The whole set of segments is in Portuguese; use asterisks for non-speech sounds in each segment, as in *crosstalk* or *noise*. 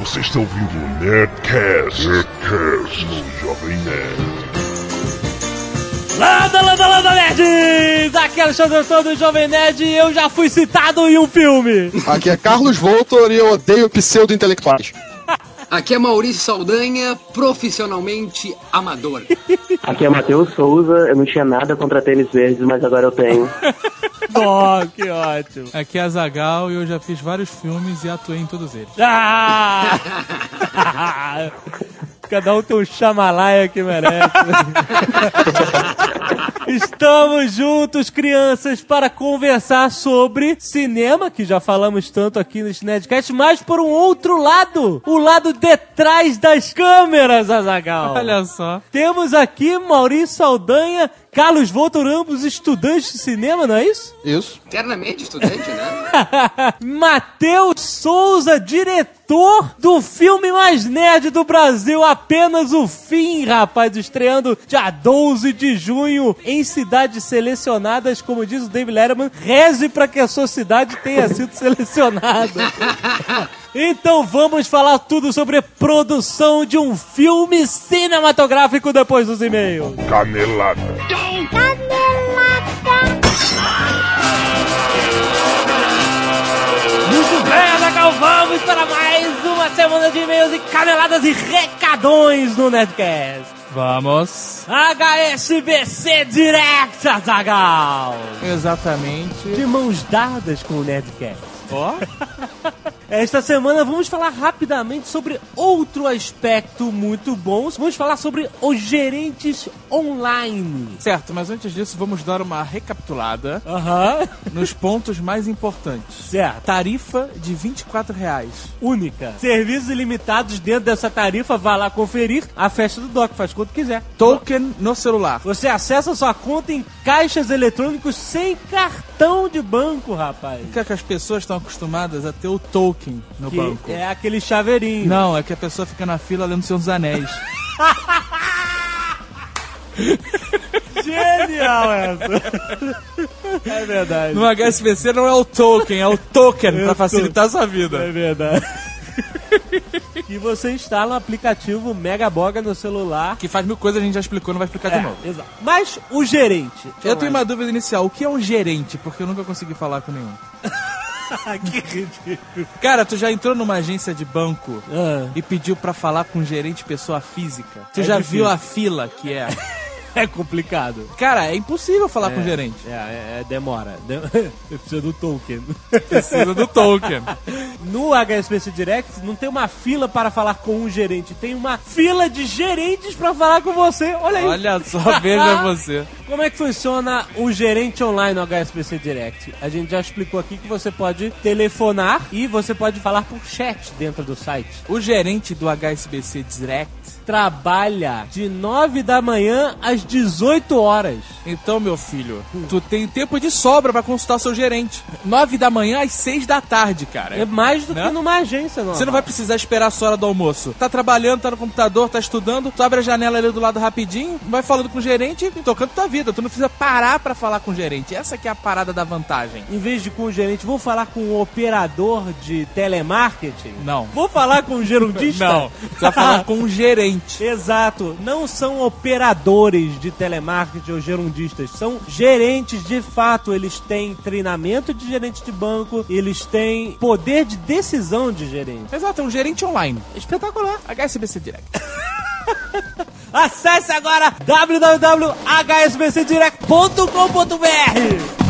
Você está ouvindo o Nerdcast, Nerdcast no Jovem Nerd. Landa, landa, landa, nerds! Aqui é Alexandre Antônio do Jovem Nerd e eu já fui citado em um filme. Aqui é Carlos Voltor e eu odeio pseudo-intelectuais. *laughs* Aqui é Maurício Saldanha, profissionalmente amador. Aqui é Matheus Souza, eu não tinha nada contra tênis verdes, mas agora eu tenho. *laughs* *laughs* oh, que ótimo. Aqui é a Zagal e eu já fiz vários filmes e atuei em todos eles. Ah! *laughs* Cada um tem um chamalaia que merece. *laughs* Estamos juntos, crianças, para conversar sobre cinema, que já falamos tanto aqui nesse Nerdcast, mas por um outro lado, o lado detrás das câmeras, Azagal. Olha só. Temos aqui Maurício Saldanha, Carlos Voltor, ambos estudantes de cinema, não é isso? Isso. Eternamente estudante, né? *laughs* Matheus Souza, diretor do filme mais nerd do Brasil, apenas o fim, rapaz, estreando dia 12 de junho em cidades selecionadas, como diz o David Letterman, reze para que a sua cidade tenha sido selecionada. *laughs* Então vamos falar tudo sobre produção de um filme cinematográfico depois dos e-mails. Canelada. Muito bem, Azaghal, vamos para mais uma semana de e-mails e caneladas e recadões no Nerdcast. Vamos. HSBC Direct, Azagal. Exatamente. De mãos dadas com o Nerdcast. Ó. *laughs* Esta semana vamos falar rapidamente sobre outro aspecto muito bom. Vamos falar sobre os gerentes online. Certo, mas antes disso vamos dar uma recapitulada Aham. nos pontos mais importantes. Certo. Tarifa de 24 reais. Única. Serviços ilimitados dentro dessa tarifa. Vá lá conferir. A festa do Doc faz quanto quiser. Token no celular. Você acessa sua conta em caixas eletrônicos sem cartão de banco, rapaz. Porque que as pessoas estão acostumadas a ter o token no Que banco. é aquele chaveirinho. Não, é que a pessoa fica na fila lendo Senhor dos Anéis. *laughs* Genial essa. É verdade. No HSBC não é o token, é o token É pra o facilitar a sua É vida. verdade. e você instala o aplicativo Megaboga no celular. Que faz mil coisas, a gente já explicou, não vai explicar de novo. É, exato. Mas o gerente. Eu tenho uma dúvida inicial. O que é um gerente? Porque eu nunca consegui falar com nenhum. *laughs* que ridículo. Cara, tu já entrou numa agência de banco Ah, e pediu pra falar com um gerente pessoa física? Tu É já difícil. viu a fila que é? *laughs* é complicado. Cara, é impossível falar com o gerente. É, é, é, demora. Dem- *laughs* Eu preciso do token. Precisa do token. *laughs* No HSBC Direct não tem uma fila para falar com um gerente, tem uma fila de gerentes para falar com você. Olha aí. Olha só, *laughs* veja você. Como é que funciona o gerente online no HSBC Direct? A gente já explicou aqui que você pode telefonar e você pode falar por chat dentro do site. O gerente do HSBC Direct. Trabalha de 9 da manhã às 18 horas. Então, meu filho, tu tem tempo de sobra pra consultar seu gerente. Nove da manhã às seis da tarde, cara. É mais do Né? que numa agência, não. Você não vai precisar esperar a sua hora do almoço. Tá trabalhando, tá no computador, tá estudando, tu abre a janela ali do lado rapidinho, vai falando com o gerente e tocando tua vida. Tu não precisa parar pra falar com o gerente. Essa que é a parada da vantagem. Em vez de com o gerente, vou falar com o operador de telemarketing? Não. Vou falar com o gerundista? Não, você vai falar *laughs* com o gerente. Exato, não são operadores de telemarketing ou gerundistas, são gerentes de fato. Eles têm treinamento de gerente de banco, eles têm poder de decisão de gerente. Exato, é um gerente online. Espetacular. HSBC Direct. *laughs* Acesse agora www.hsbcdirect.com.br.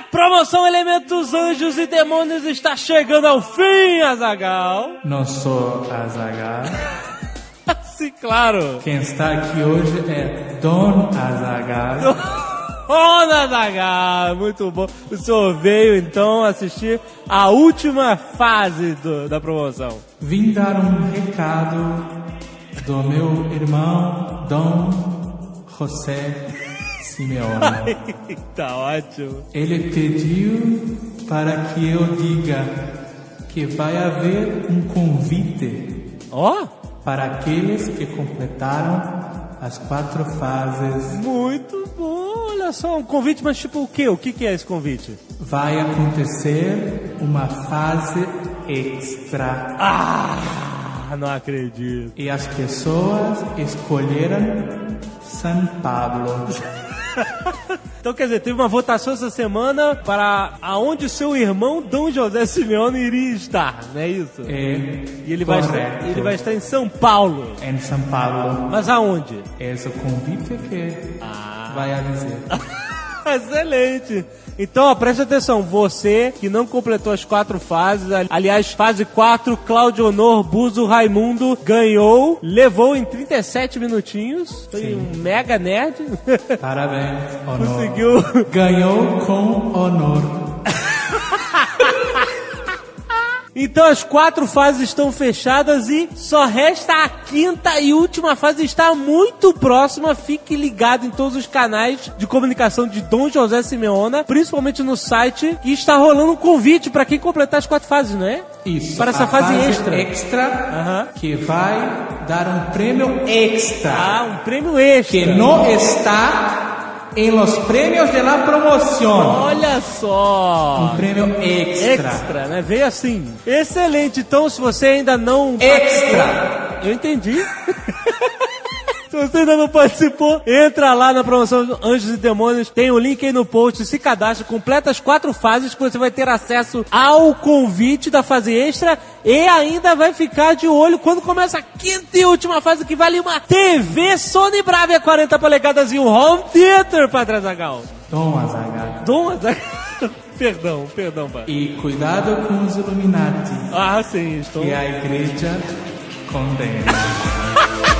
a promoção Elementos Anjos e Demônios está chegando ao fim, Azagal. Não sou Azaghal. *laughs* Sim, claro. Quem está aqui hoje é Don Azaghal. Ô, *laughs* Azagal, muito bom. O senhor veio então assistir a última fase do- da promoção. Vim dar um recado do meu irmão Dom José Simeone. *laughs* tá ótimo. Ele pediu para que eu diga que vai haver um convite Ó, para aqueles que completaram as quatro fases muito bom, olha Olha só, um convite, mas tipo o quê? O que, que é esse convite? Vai acontecer uma fase extra. Ah, não acredito. E as pessoas escolheram São Paulo. *laughs* *laughs* Então, quer dizer, teve uma votação essa semana para aonde seu irmão Dom José Simeone iria estar, não é isso? É E ele vai, estar, ele vai estar em São Paulo. Em São Paulo. Mas aonde? Esse é o convite que vai avisar. *laughs* Excelente. Então, ó, preste atenção, você que não completou as quatro fases, ali- aliás, fase 4, Claudio Honor Buzo Raimundo ganhou, levou em 37 minutinhos, foi um mega nerd, Parabéns, *laughs* honor. conseguiu. Ganhou com honor. *laughs* Então as quatro fases estão fechadas e só resta a quinta e última fase está muito próxima. Fique ligado em todos os canais de comunicação de Dom José Simeona, principalmente no site, que está rolando um convite para quem completar as quatro fases, não é? Isso. Para essa a fase extra. extra Aham. que vai dar um prêmio extra. Ah, um prêmio extra. que não está em los premios de la promoción. Olha só. Um prêmio extra. Extra, né? Veio assim. Excelente. Então, se você ainda não Extra. Eu entendi. *laughs* Se você ainda não participou, entra lá na promoção Anjos e Demônios, tem o link aí no post, se cadastra, completa as quatro fases que você vai ter acesso ao convite da fase extra e ainda vai ficar de olho quando começa a quinta e última fase que vale uma TV Sony Bravia 40 polegadas e um home theater, Padre Azagal. Toma, Zagal. Dom Azaghal. *laughs* perdão, perdão, Padre. E cuidado com os Illuminati, Ah, sim, estou... que a igreja condena. *laughs*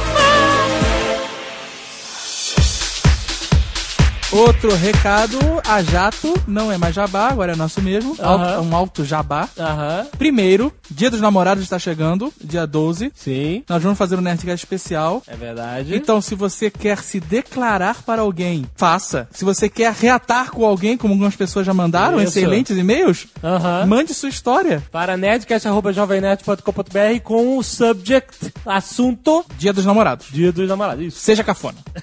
Outro recado, a Jato não é mais jabá, agora é nosso mesmo. Alto- um alto jabá. Aham, Primeiro, Dia dos Namorados está chegando, dia 12. sim, Nós vamos fazer um Nerdcast especial. é verdade. Então, se você quer se declarar para alguém, faça. Se você quer reatar com alguém, como algumas pessoas já mandaram, Isso. excelentes e-mails, Aham. mande sua história. para nerdcast.jovemnerd.com.br com o subject, assunto, Dia dos Namorados. dia dos namorados. Isso. Seja cafona. *laughs*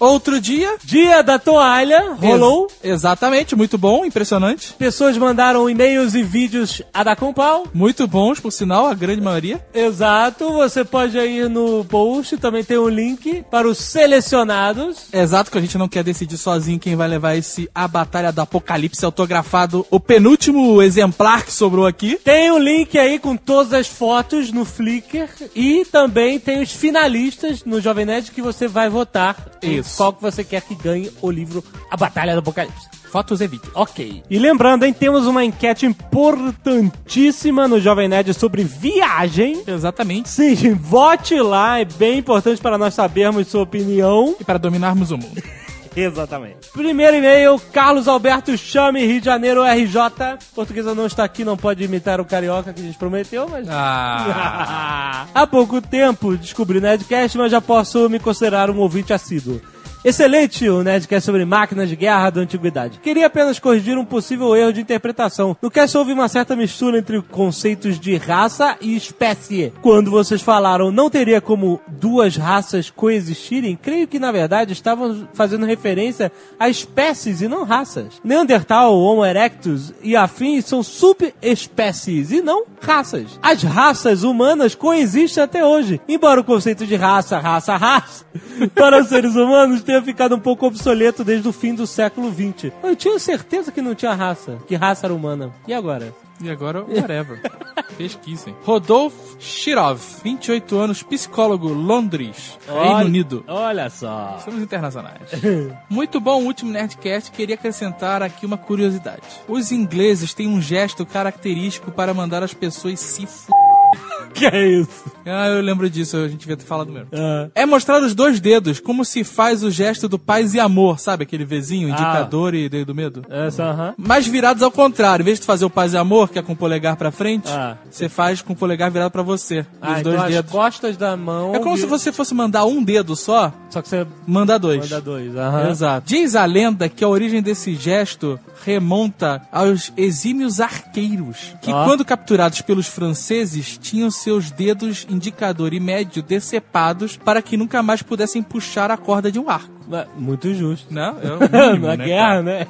Outro dia. Dia da toalha, rolou. Ex- exatamente, muito bom, impressionante. Pessoas mandaram e-mails e vídeos a dar com pau. Muito bons, por sinal, a grande maioria. Exato, você pode ir no post, também tem um link para os selecionados. Exato, que a gente não quer decidir sozinho quem vai levar esse A Batalha do Apocalipse autografado, o penúltimo exemplar que sobrou aqui. Tem um link aí com todas as fotos no Flickr e também tem os finalistas no Jovem Nerd que você vai votar. Isso. Qual que você quer que ganhe o livro A Batalha do Apocalipse. Fotos e vídeos. Ok. E lembrando, hein, temos uma enquete importantíssima no Jovem Nerd sobre viagem. Exatamente. Sim, vote lá, é bem importante para nós sabermos sua opinião. E para dominarmos o mundo. *laughs* Exatamente. Primeiro e-mail, Carlos Alberto Chame, Rio de Janeiro, RJ. Portuguesa não está aqui, não pode imitar o carioca que a gente prometeu, mas... Ah. *laughs* Há pouco tempo descobri o Nerdcast, mas já posso me considerar um ouvinte assíduo. Excelente o Nerdcast sobre máquinas de guerra da antiguidade. Queria apenas corrigir um possível erro de interpretação. No cast houve uma certa mistura entre conceitos de raça e espécie. Quando vocês falaram não teria como duas raças coexistirem, creio que na verdade estavam fazendo referência a espécies e não raças. Neandertal, Homo erectus e afins são subespécies e não raças. As raças humanas coexistem até hoje, embora o conceito de raça, raça, raça *laughs* para seres humanos tenha ficado um pouco obsoleto desde o fim do século XX. Eu tinha certeza que não tinha raça, que raça era humana. E agora? E agora, whatever. *laughs* Pesquisem. Rodolfo Shirov, 28 anos, psicólogo, Londres, Reino Unido. Olha só. Somos internacionais. *laughs* Muito bom o último Nerdcast. Queria acrescentar aqui uma curiosidade. Os ingleses têm um gesto característico para mandar as pessoas se f... *laughs* Que é isso? Ah, eu lembro disso, a gente devia ter falado mesmo. Ah, É mostrar os dois dedos, como se faz o gesto do paz e amor, sabe? Aquele Vzinho, indicador e dedo do medo. essa, aham. Mas virados ao contrário. Em vez de fazer o paz e amor, que é com o polegar pra frente, Ah. você faz com o polegar virado pra você. Ah, os então dois as dedos. costas da mão... É como se vi- você fosse mandar um dedo só, Só que você manda dois. manda dois. Aham. Exato. Diz a lenda que a origem desse gesto remonta aos exímios arqueiros, que Ah. quando capturados pelos franceses tinham seus dedos indicador e médio decepados para que nunca mais pudessem puxar a corda de um arco. Muito justo. Não, *laughs* mínimo, Na né, guerra, cara? né?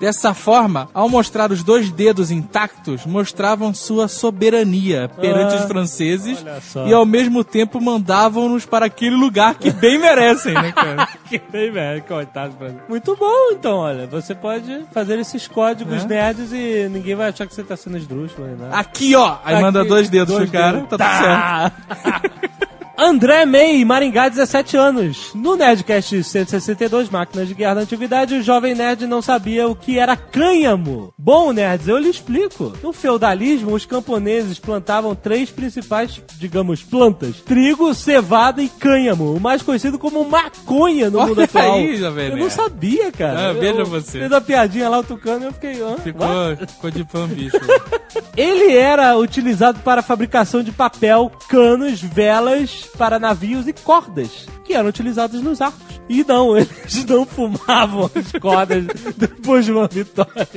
Dessa forma, ao mostrar os dois dedos intactos, mostravam sua soberania perante Ah, os franceses e ao mesmo tempo mandavam-nos para aquele lugar que bem *laughs* merecem, né, cara? que bem, velho. Coitado. Muito bom, então, olha. Você pode fazer esses códigos É. nerds e ninguém vai achar que você tá sendo esdrúxulo, né? Aqui, ó! Aí manda Aqui, dois dedos dois pro cara, dedos. tá tudo certo. *laughs* André May, Maringá, 17 anos. No Nerdcast 162, Máquinas de Guerra da Antiguidade, o jovem nerd não sabia o que era cânhamo. Bom, nerds, eu lhe explico. No feudalismo, os camponeses plantavam três principais, digamos, plantas. Trigo, cevada e cânhamo, o mais conhecido como maconha no Olha mundo atual. aí, jovem eu não sabia, cara. Ah, veja você. Fez a piadinha lá, o tucano, e eu fiquei... Hã? Ficou, ficou de pão, bicho. *laughs* Ele era utilizado para fabricação de papel, canos, velas para navios e cordas, que eram utilizados nos arcos. E não, *laughs* eles não fumavam as cordas *laughs* depois de uma vitória.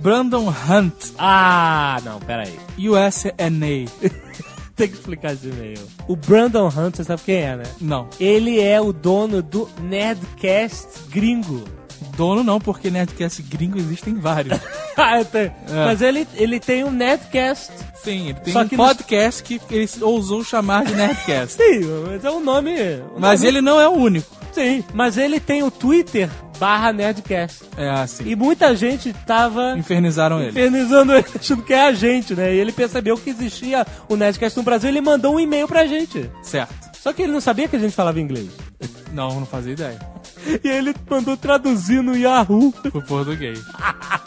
Brandon Hunt, Ah, não, peraí. USNA. *laughs* Tem que explicar esse e-mail. O Brandon Hunt, você sabe quem é, né? Não, Ele é o dono do Nerdcast gringo. Dono não, porque Nerdcast gringo existem vários. *laughs* Ah, eu tenho- Mas ele, ele tem um Nerdcast. Sim, ele tem Só um que nos- podcast que ele ousou chamar de Nerdcast. *laughs* Sim, mas é um nome... um Mas nome- ele não é o único. Sim, mas ele tem o Twitter barra Nerdcast. É assim. E muita gente tava Infernizaram ele. infernizando ele, *laughs* achando que é a gente, né? E ele percebeu que existia o Nerdcast no Brasil e ele mandou um e-mail pra gente. Certo. Só que ele não sabia que a gente falava inglês. Não, não fazia ideia. E ele mandou traduzir no Yahoo. Pro português.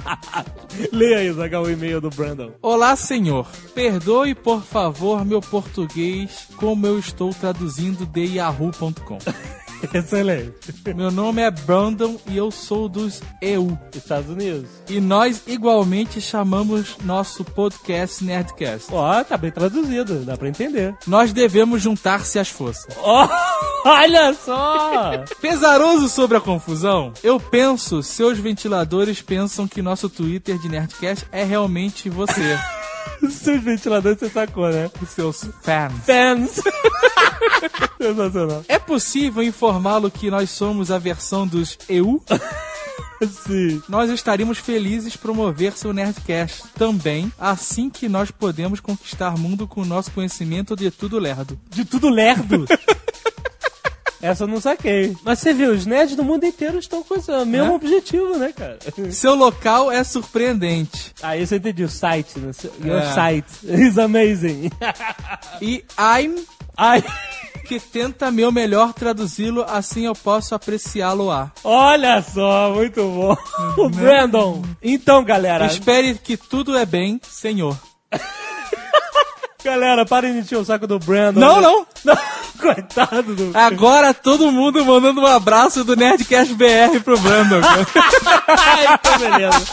*laughs* Leia aí, Zagal, o e-mail do Brandon. Olá, senhor. Perdoe, por favor, meu português como eu estou traduzindo de yahoo.com. *laughs* *laughs* Excelente. Meu nome é Brandon e eu sou dos EU. Estados Unidos. E nós igualmente chamamos nosso podcast Nerdcast. Ó, tá bem traduzido, dá pra entender. Nós devemos juntar-se às forças. *laughs* Ó, olha só! *laughs* Pesaroso sobre a confusão, eu penso, seus ventiladores pensam que nosso Twitter de Nerdcast é realmente você, *laughs* Seus ventiladores você sacou, né? os seus fans. Fans! *laughs* Sensacional. É possível informá-lo que nós somos a versão dos EU? *laughs* Sim. Nós estaríamos felizes promover seu Nerdcast também, assim que nós podemos conquistar mundo com o nosso conhecimento de tudo lerdo. De tudo lerdo. Essa eu não saquei. Mas você viu, os nerds do mundo inteiro estão com esse mesmo É? objetivo, né, cara? Seu local é surpreendente. Aí você entendeu, o site, né? Your É. site *laughs* is amazing. E I'm Ai, que tenta meu melhor traduzi-lo, assim eu posso apreciá-lo a. olha só, muito bom. O Brandon. Então, galera, Espere que tudo é bem, senhor. *laughs* galera, parem de encher o saco do Brandon. Não, não. Não, *laughs* coitado do... Agora todo mundo mandando um abraço do Nerdcast BR pro Brandon. *laughs* então beleza.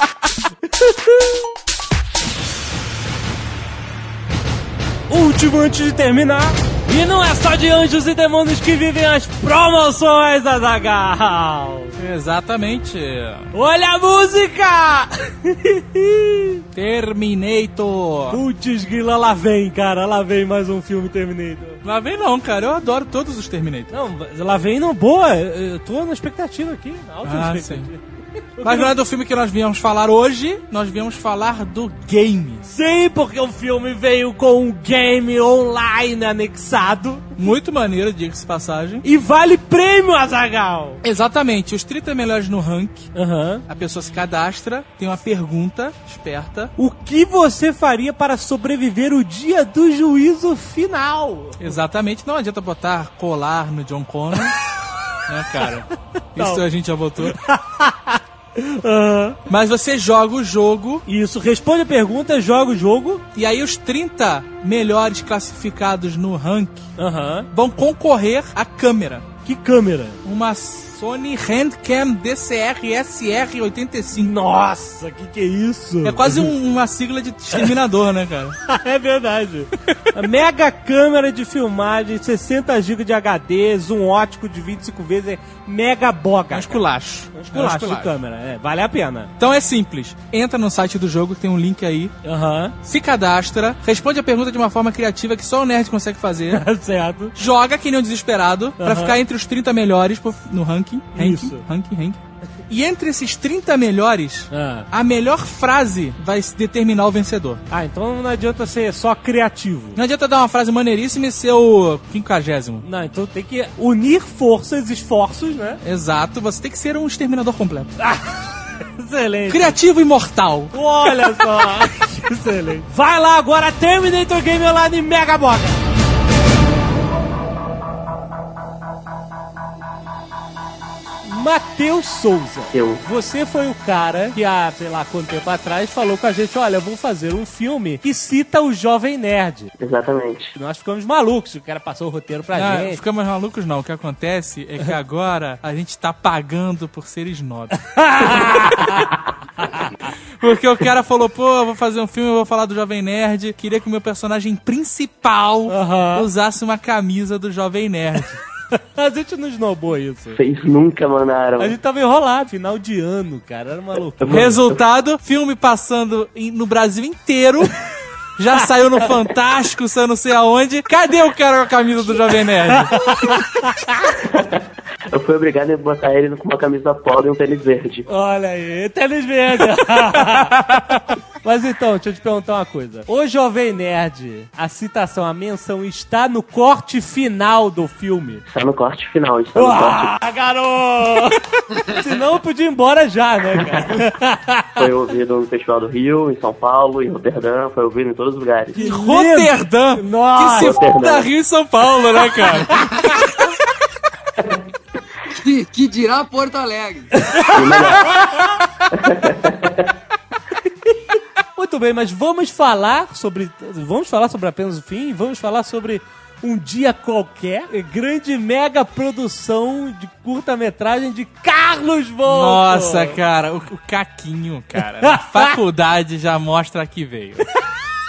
Último antes de terminar. E não é só de anjos e demônios que vivem as promoções, Azagal. Exatamente. Olha a música! *laughs* Terminator. Putz, grila, lá vem, cara. Lá vem mais um filme Terminator. Lá vem não, cara. Eu adoro todos os Terminator. Não, lá vem no boa. Eu tô na expectativa aqui. Alta Ah, expectativa. Mas não é do filme que nós viemos falar hoje, nós viemos falar do game. Sim, porque o filme veio com um game online anexado. Muito maneiro, diga-se passagem. E vale prêmio, Azagal! Exatamente, os 30 melhores no rank. Aham. A pessoa se cadastra, tem uma pergunta esperta. O que você faria para sobreviver o dia do juízo final? Exatamente, não adianta botar colar no John Connor. *laughs* né, cara? *laughs* Isso a gente já botou. *laughs* Aham. Mas você joga o jogo Isso, responde a pergunta, joga o jogo. e aí os 30 melhores classificados no rank Aham. vão concorrer à câmera. Que câmera? Uma Sony Handcam DCR SR85. Nossa, que que é isso? É quase um- uma sigla de exterminador, né, cara? *laughs* é verdade. A mega câmera de filmagem, 60 GB de HD, zoom ótico de 25 vezes, é mega boga. É um esculacho. Um É um esculacho de esculacho. câmera, é, vale a pena. Então é simples. Entra no site do jogo, tem um link aí. Aham, Se cadastra, responde a pergunta de uma forma criativa que só o nerd consegue fazer. *laughs* certo. Joga que nem um desesperado pra Aham. ficar entre os 30 melhores no ranking. Ranking. ranking Isso. ranking, ranking. E entre esses 30 melhores, Ah. a melhor frase vai determinar o vencedor. Ah, então não adianta ser só criativo. Não adianta dar uma frase maneiríssima e ser o quinquagésimo. Não, então tem que unir forças, esforços, né? Exato, você tem que ser um exterminador completo. *laughs* Excelente. Criativo e mortal. Olha só. *laughs* Excelente. Vai lá agora, Terminator Game Online Mega Boga. Matheus Souza. Eu. Você foi o cara que há, sei lá, quanto tempo atrás falou com a gente, olha, vou fazer um filme que cita o Jovem Nerd. Exatamente. Nós ficamos malucos, o cara passou o roteiro pra Ah, gente. ficamos malucos não. O que acontece é que agora a gente tá pagando por ser snob. *laughs* Porque o cara falou, pô, eu vou fazer um filme, eu vou falar do Jovem Nerd. Queria que o meu personagem principal usasse uma camisa do Jovem Nerd. *laughs* a gente não esnobou isso. Vocês nunca mandaram. A gente tava enrolado, final de ano, cara. Era uma loucura. Resultado, filme passando no Brasil inteiro. *laughs* Já saiu no Fantástico, saiu não sei aonde. Cadê o cara com a camisa do Jovem Nerd? Eu fui obrigado a botar ele com uma camisa polo e um tênis verde. Olha aí, tênis verde. *laughs* Mas então, deixa eu te perguntar uma coisa. O Jovem Nerd, a citação, a menção está no corte final do filme. Está no corte final, está no corte. Ah, garoto! Senão eu podia ir embora já, né, cara? Foi ouvido no Festival do Rio, em São Paulo, em Roterdã, foi ouvido em todos os lugares. Que! Roterdã! Nossa! Que se foda Rio e São Paulo, né, cara? *laughs* Que, que dirá Porto Alegre. *laughs* Muito bem, mas vamos falar sobre. Vamos falar sobre apenas o fim? Vamos falar sobre um dia qualquer. Grande mega produção de curta-metragem de Carlos Volto. Nossa, cara, o, o Caquinho, cara. Na *laughs* faculdade já mostra que veio.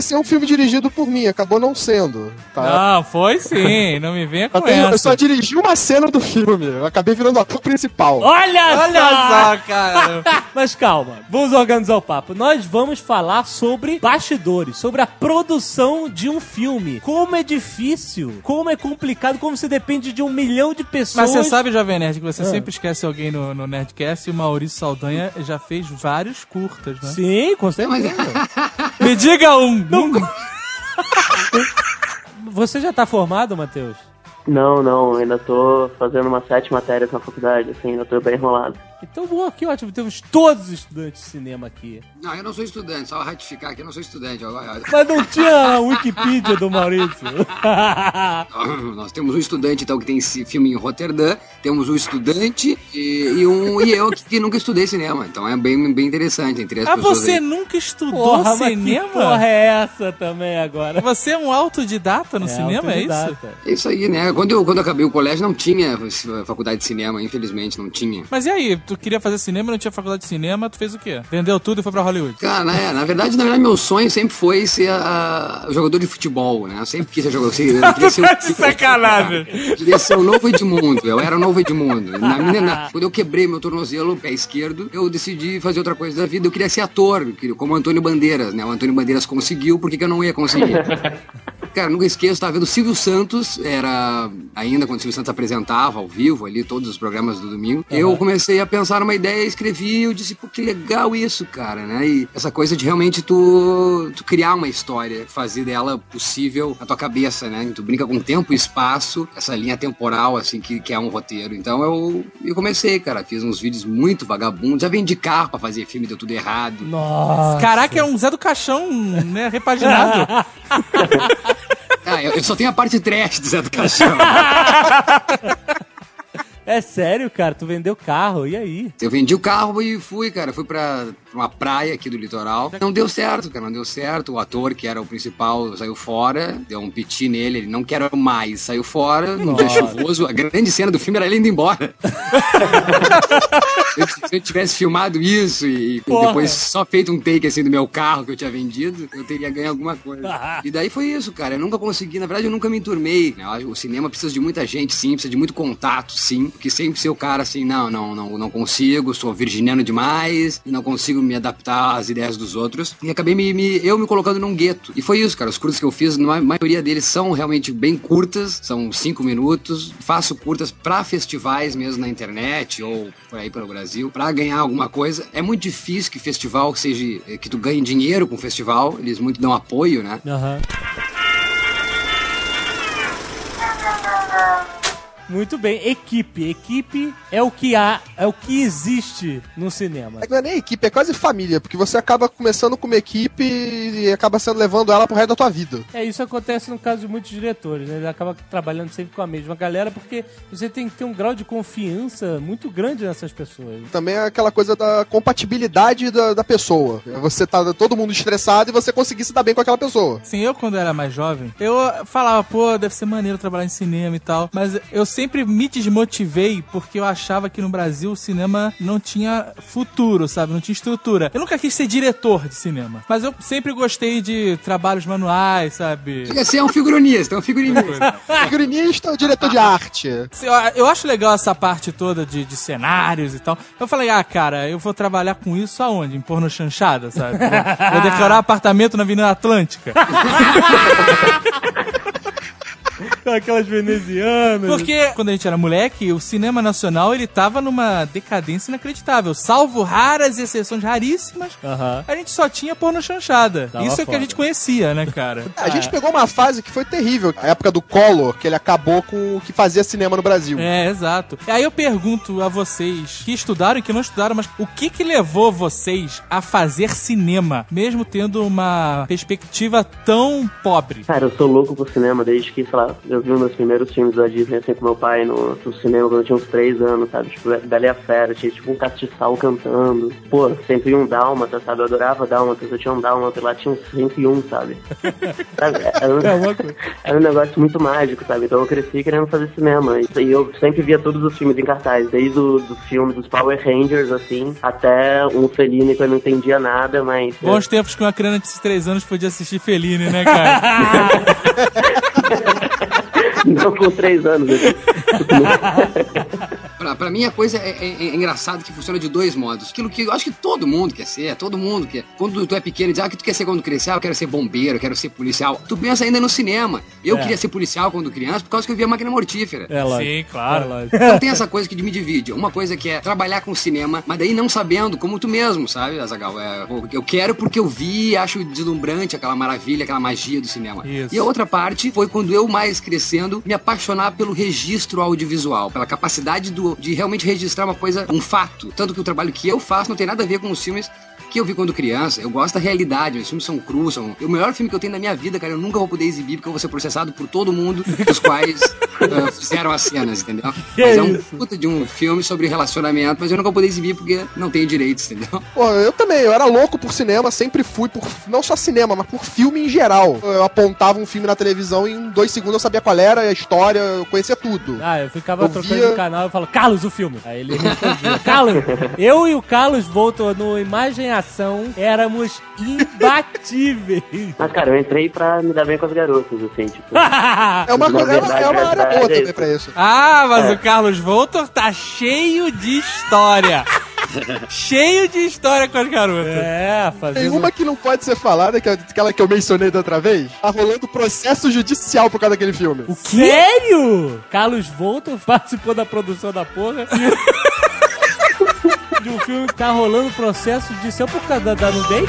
Ser um filme dirigido por mim, acabou não sendo. Tá? Não, foi sim, não me venha com Eu, tenho- eu só essa. dirigi uma cena do filme, eu acabei virando o ator principal. Olha, Olha só, cara. *laughs* Mas calma, vamos organizar o papo. Nós vamos falar sobre bastidores, sobre a produção de um filme. Como é difícil, como é complicado, como você depende de um milhão de pessoas. Mas você sabe, Jovem Nerd, que você Ah. sempre esquece alguém no, no Nerdcast e o Maurício Saldanha já fez vários curtas, né? Sim, com certeza. *laughs* Me diga um! *laughs* Você já tá formado, Matheus? Não, não, ainda tô fazendo umas sete matérias na faculdade, assim, eu tô bem enrolado. Então, boa, que ótimo. Temos todos os estudantes de cinema aqui. Não, eu não sou estudante, só ratificar que eu não sou estudante. Eu- Mas não tinha a Wikipedia do Maurício. *laughs* Nós temos um estudante, então, que tem esse filme em Roterdã, temos um estudante e, e um, e eu que, que nunca estudei cinema. Então é bem, bem interessante entre as Ah, pessoas. você aí. nunca estudou porra, mas que cinema? porra é essa também agora? Você é um autodidata no cinema, é isso? autodidata. É isso aí, né? Quando eu, quando eu acabei o colégio, não tinha faculdade de cinema, infelizmente, não tinha. Mas e aí, tu queria fazer cinema, não tinha faculdade de cinema, tu fez o quê? Vendeu tudo e foi pra Hollywood? Cara, né, na verdade, na verdade, meu sonho sempre foi ser a- a- jogador de futebol, né? Eu sempre quis ser jogador. Eu queria ser, Tá *laughs* de sacanagem. Eu queria ser o novo Edmundo. Eu era o novo Edmundo. Na na- quando eu quebrei meu tornozelo, pé esquerdo, eu decidi fazer outra coisa da vida. Eu queria ser ator, como o Antônio Bandeiras, né? O Antônio Bandeiras conseguiu, por que, que eu não ia conseguir? Cara, nunca esqueço, tava vendo o Silvio Santos, era ainda quando o Silvio Santos apresentava ao vivo ali todos os programas do domingo. Eu comecei a pensar numa ideia, escrevi e eu disse, pô, que legal isso, cara, né? E essa coisa de realmente tu, tu criar uma história, fazer dela possível na tua cabeça, né? Tu brinca com tempo e espaço, essa linha temporal, assim, que, que é um roteiro. Então eu, eu comecei, cara, fiz uns vídeos muito vagabundos, já vendi carro pra fazer filme, deu tudo errado. Nossa. Caraca, é um Zé do Caixão, né, repaginado. *laughs* Ah, eu, eu só tenho a parte trash do Zé do Caixão. *laughs* É sério, cara? Tu vendeu carro, e aí? Eu vendi o carro e fui, cara. Fui pra uma praia aqui do litoral. Não deu certo, cara. Não deu certo. O ator, que era o principal, saiu fora. Deu um piti nele. Ele não quer mais. Saiu fora. Num dia chuvoso. A grande cena do filme era ele indo embora. *laughs* Se eu- Se eu tivesse filmado isso e Porra. depois só feito um take assim do meu carro que eu tinha vendido, eu teria ganho alguma coisa. *laughs* E daí foi isso, cara. Eu nunca consegui, na verdade, eu nunca me enturmei. né? O cinema precisa de muita gente, sim, precisa de muito contato, sim. Que sempre ser o cara assim, não, não, não, não consigo, sou virginiano demais, não consigo me adaptar às ideias dos outros. E acabei me, me- eu me colocando num gueto. E foi isso, cara. Os curtas que eu fiz, na maioria deles são realmente bem curtas, são cinco minutos. Faço curtas pra festivais mesmo na internet ou por aí pelo Brasil, pra ganhar alguma coisa. É muito difícil que festival seja, que tu ganhe dinheiro com festival, eles muito dão apoio, né? Aham. Muito bem, equipe. Equipe é o que há, é o que existe no cinema. É não é nem equipe, é quase família, porque você acaba começando com uma equipe e acaba sendo levando ela pro resto da tua vida. É, isso acontece no caso de muitos diretores, né? Ele acaba trabalhando sempre com a mesma galera, porque você tem que ter um grau de confiança muito grande nessas pessoas. Também é aquela coisa da compatibilidade da, da pessoa. Você tá todo mundo estressado e você conseguir se dar bem com aquela pessoa. Sim, eu quando era mais jovem, eu falava, pô, deve ser maneiro trabalhar em cinema e tal, mas eu sempre me desmotivei porque eu achava que no Brasil o cinema não tinha futuro, sabe? Não tinha estrutura. Eu nunca quis ser diretor de cinema, mas eu sempre gostei de trabalhos manuais, sabe? Você é um figurinista, é um figurinista. *laughs* Figurinista ou diretor de arte? Eu, eu acho legal essa parte toda de, de cenários e tal. Eu falei, ah, cara, eu vou trabalhar com isso aonde? Em porno chanchada, sabe? Vou, vou decorar apartamento na Avenida Atlântica. *laughs* *laughs* Aquelas venezianas. Porque quando a gente era moleque, o cinema nacional ele tava numa decadência inacreditável. Salvo raras exceções raríssimas, a gente só tinha porno chanchada. Tava Isso é o que a gente conhecia, né, cara? *laughs* A gente pegou uma fase que foi terrível. A época do Collor, que ele acabou com o que fazia cinema no Brasil. É, exato. E aí eu pergunto a vocês que estudaram e que não estudaram, mas o que que levou vocês a fazer cinema, mesmo tendo uma perspectiva tão pobre? Cara, eu sou louco por cinema desde que, sei lá, eu vi um dos primeiros filmes da Disney assim com meu pai no, no cinema quando eu tinha uns 3 anos, sabe? Tipo, Bela e a Fera, tinha tipo um castiçal cantando. Pô, sempre um Dálmata, sabe? Eu adorava Dálmatas, eu tinha um Dálmata lá, tinha uns 101, sabe? *laughs* sabe? Era, um, É era um negócio muito mágico, sabe? Então eu cresci querendo fazer cinema. E e eu sempre via todos os filmes em cartaz, desde o do filme dos Power Rangers, assim, até um Fellini que eu não entendia nada, mas... Bons tempos que uma criança de 3 anos podia assistir Fellini, né, cara? *laughs* Não com 3 anos. *laughs* Pra, pra mim, a coisa é, é- é engraçado que funciona de dois modos. Aquilo que eu acho que todo mundo quer ser, todo mundo quer. Quando tu é pequeno e diz, ah, o que tu quer ser quando crescer? Ah, eu quero ser bombeiro, eu quero ser policial. Tu pensa ainda no cinema. Eu É. queria ser policial quando criança por causa que eu via máquina mortífera. É lógico. Sim, claro. É. Então tem essa coisa que me divide. Uma coisa que é trabalhar com cinema, mas daí não sabendo, como tu mesmo, sabe, Azagal? É, eu quero porque eu vi e acho deslumbrante aquela maravilha, aquela magia do cinema. Isso. E a outra parte foi quando eu, mais crescendo, me apaixonar pelo registro audiovisual, pela capacidade do, de realmente registrar uma coisa, um fato. Tanto que o trabalho que eu faço não tem nada a ver com os filmes que eu vi quando criança. Eu gosto da realidade, os filmes são crus, são... O melhor filme que eu tenho na minha vida, cara, eu nunca vou poder exibir porque eu vou ser processado por todo mundo os quais *laughs* eh, fizeram as cenas, entendeu? Que mas é um isso? puta de um filme sobre relacionamento, mas eu nunca vou poder exibir porque não tenho direitos, entendeu? Pô, eu também, eu era louco por cinema, sempre fui por. Não só cinema, mas por filme em geral. Eu apontava um filme na televisão e em dois segundos eu sabia qual era, a história, eu conhecia tudo. Ah, eu ficava Eu trocando via- de canal e falava, Carlos, o filme. Aí ele respondia, Carlos, *laughs* eu e o Carlos Voltor no Imagem e Éramos imbatíveis. *laughs* Mas, cara, eu entrei pra me dar bem com as garotas, assim, tipo... É uma, coisa, é uma, verdade, é uma área verdade boa é também isso. pra isso. Ah, mas o Carlos Voltor tá cheio de história. *laughs* cheio de história com as garotas. É, Tem fazendo... uma que não pode ser falada, que é aquela que eu mencionei da outra vez. Tá rolando processo judicial por causa daquele filme. O Sério? Carlos Voltor participou da produção da porra. *laughs* de um filme que tá rolando processo de ser por causa da, da nudez?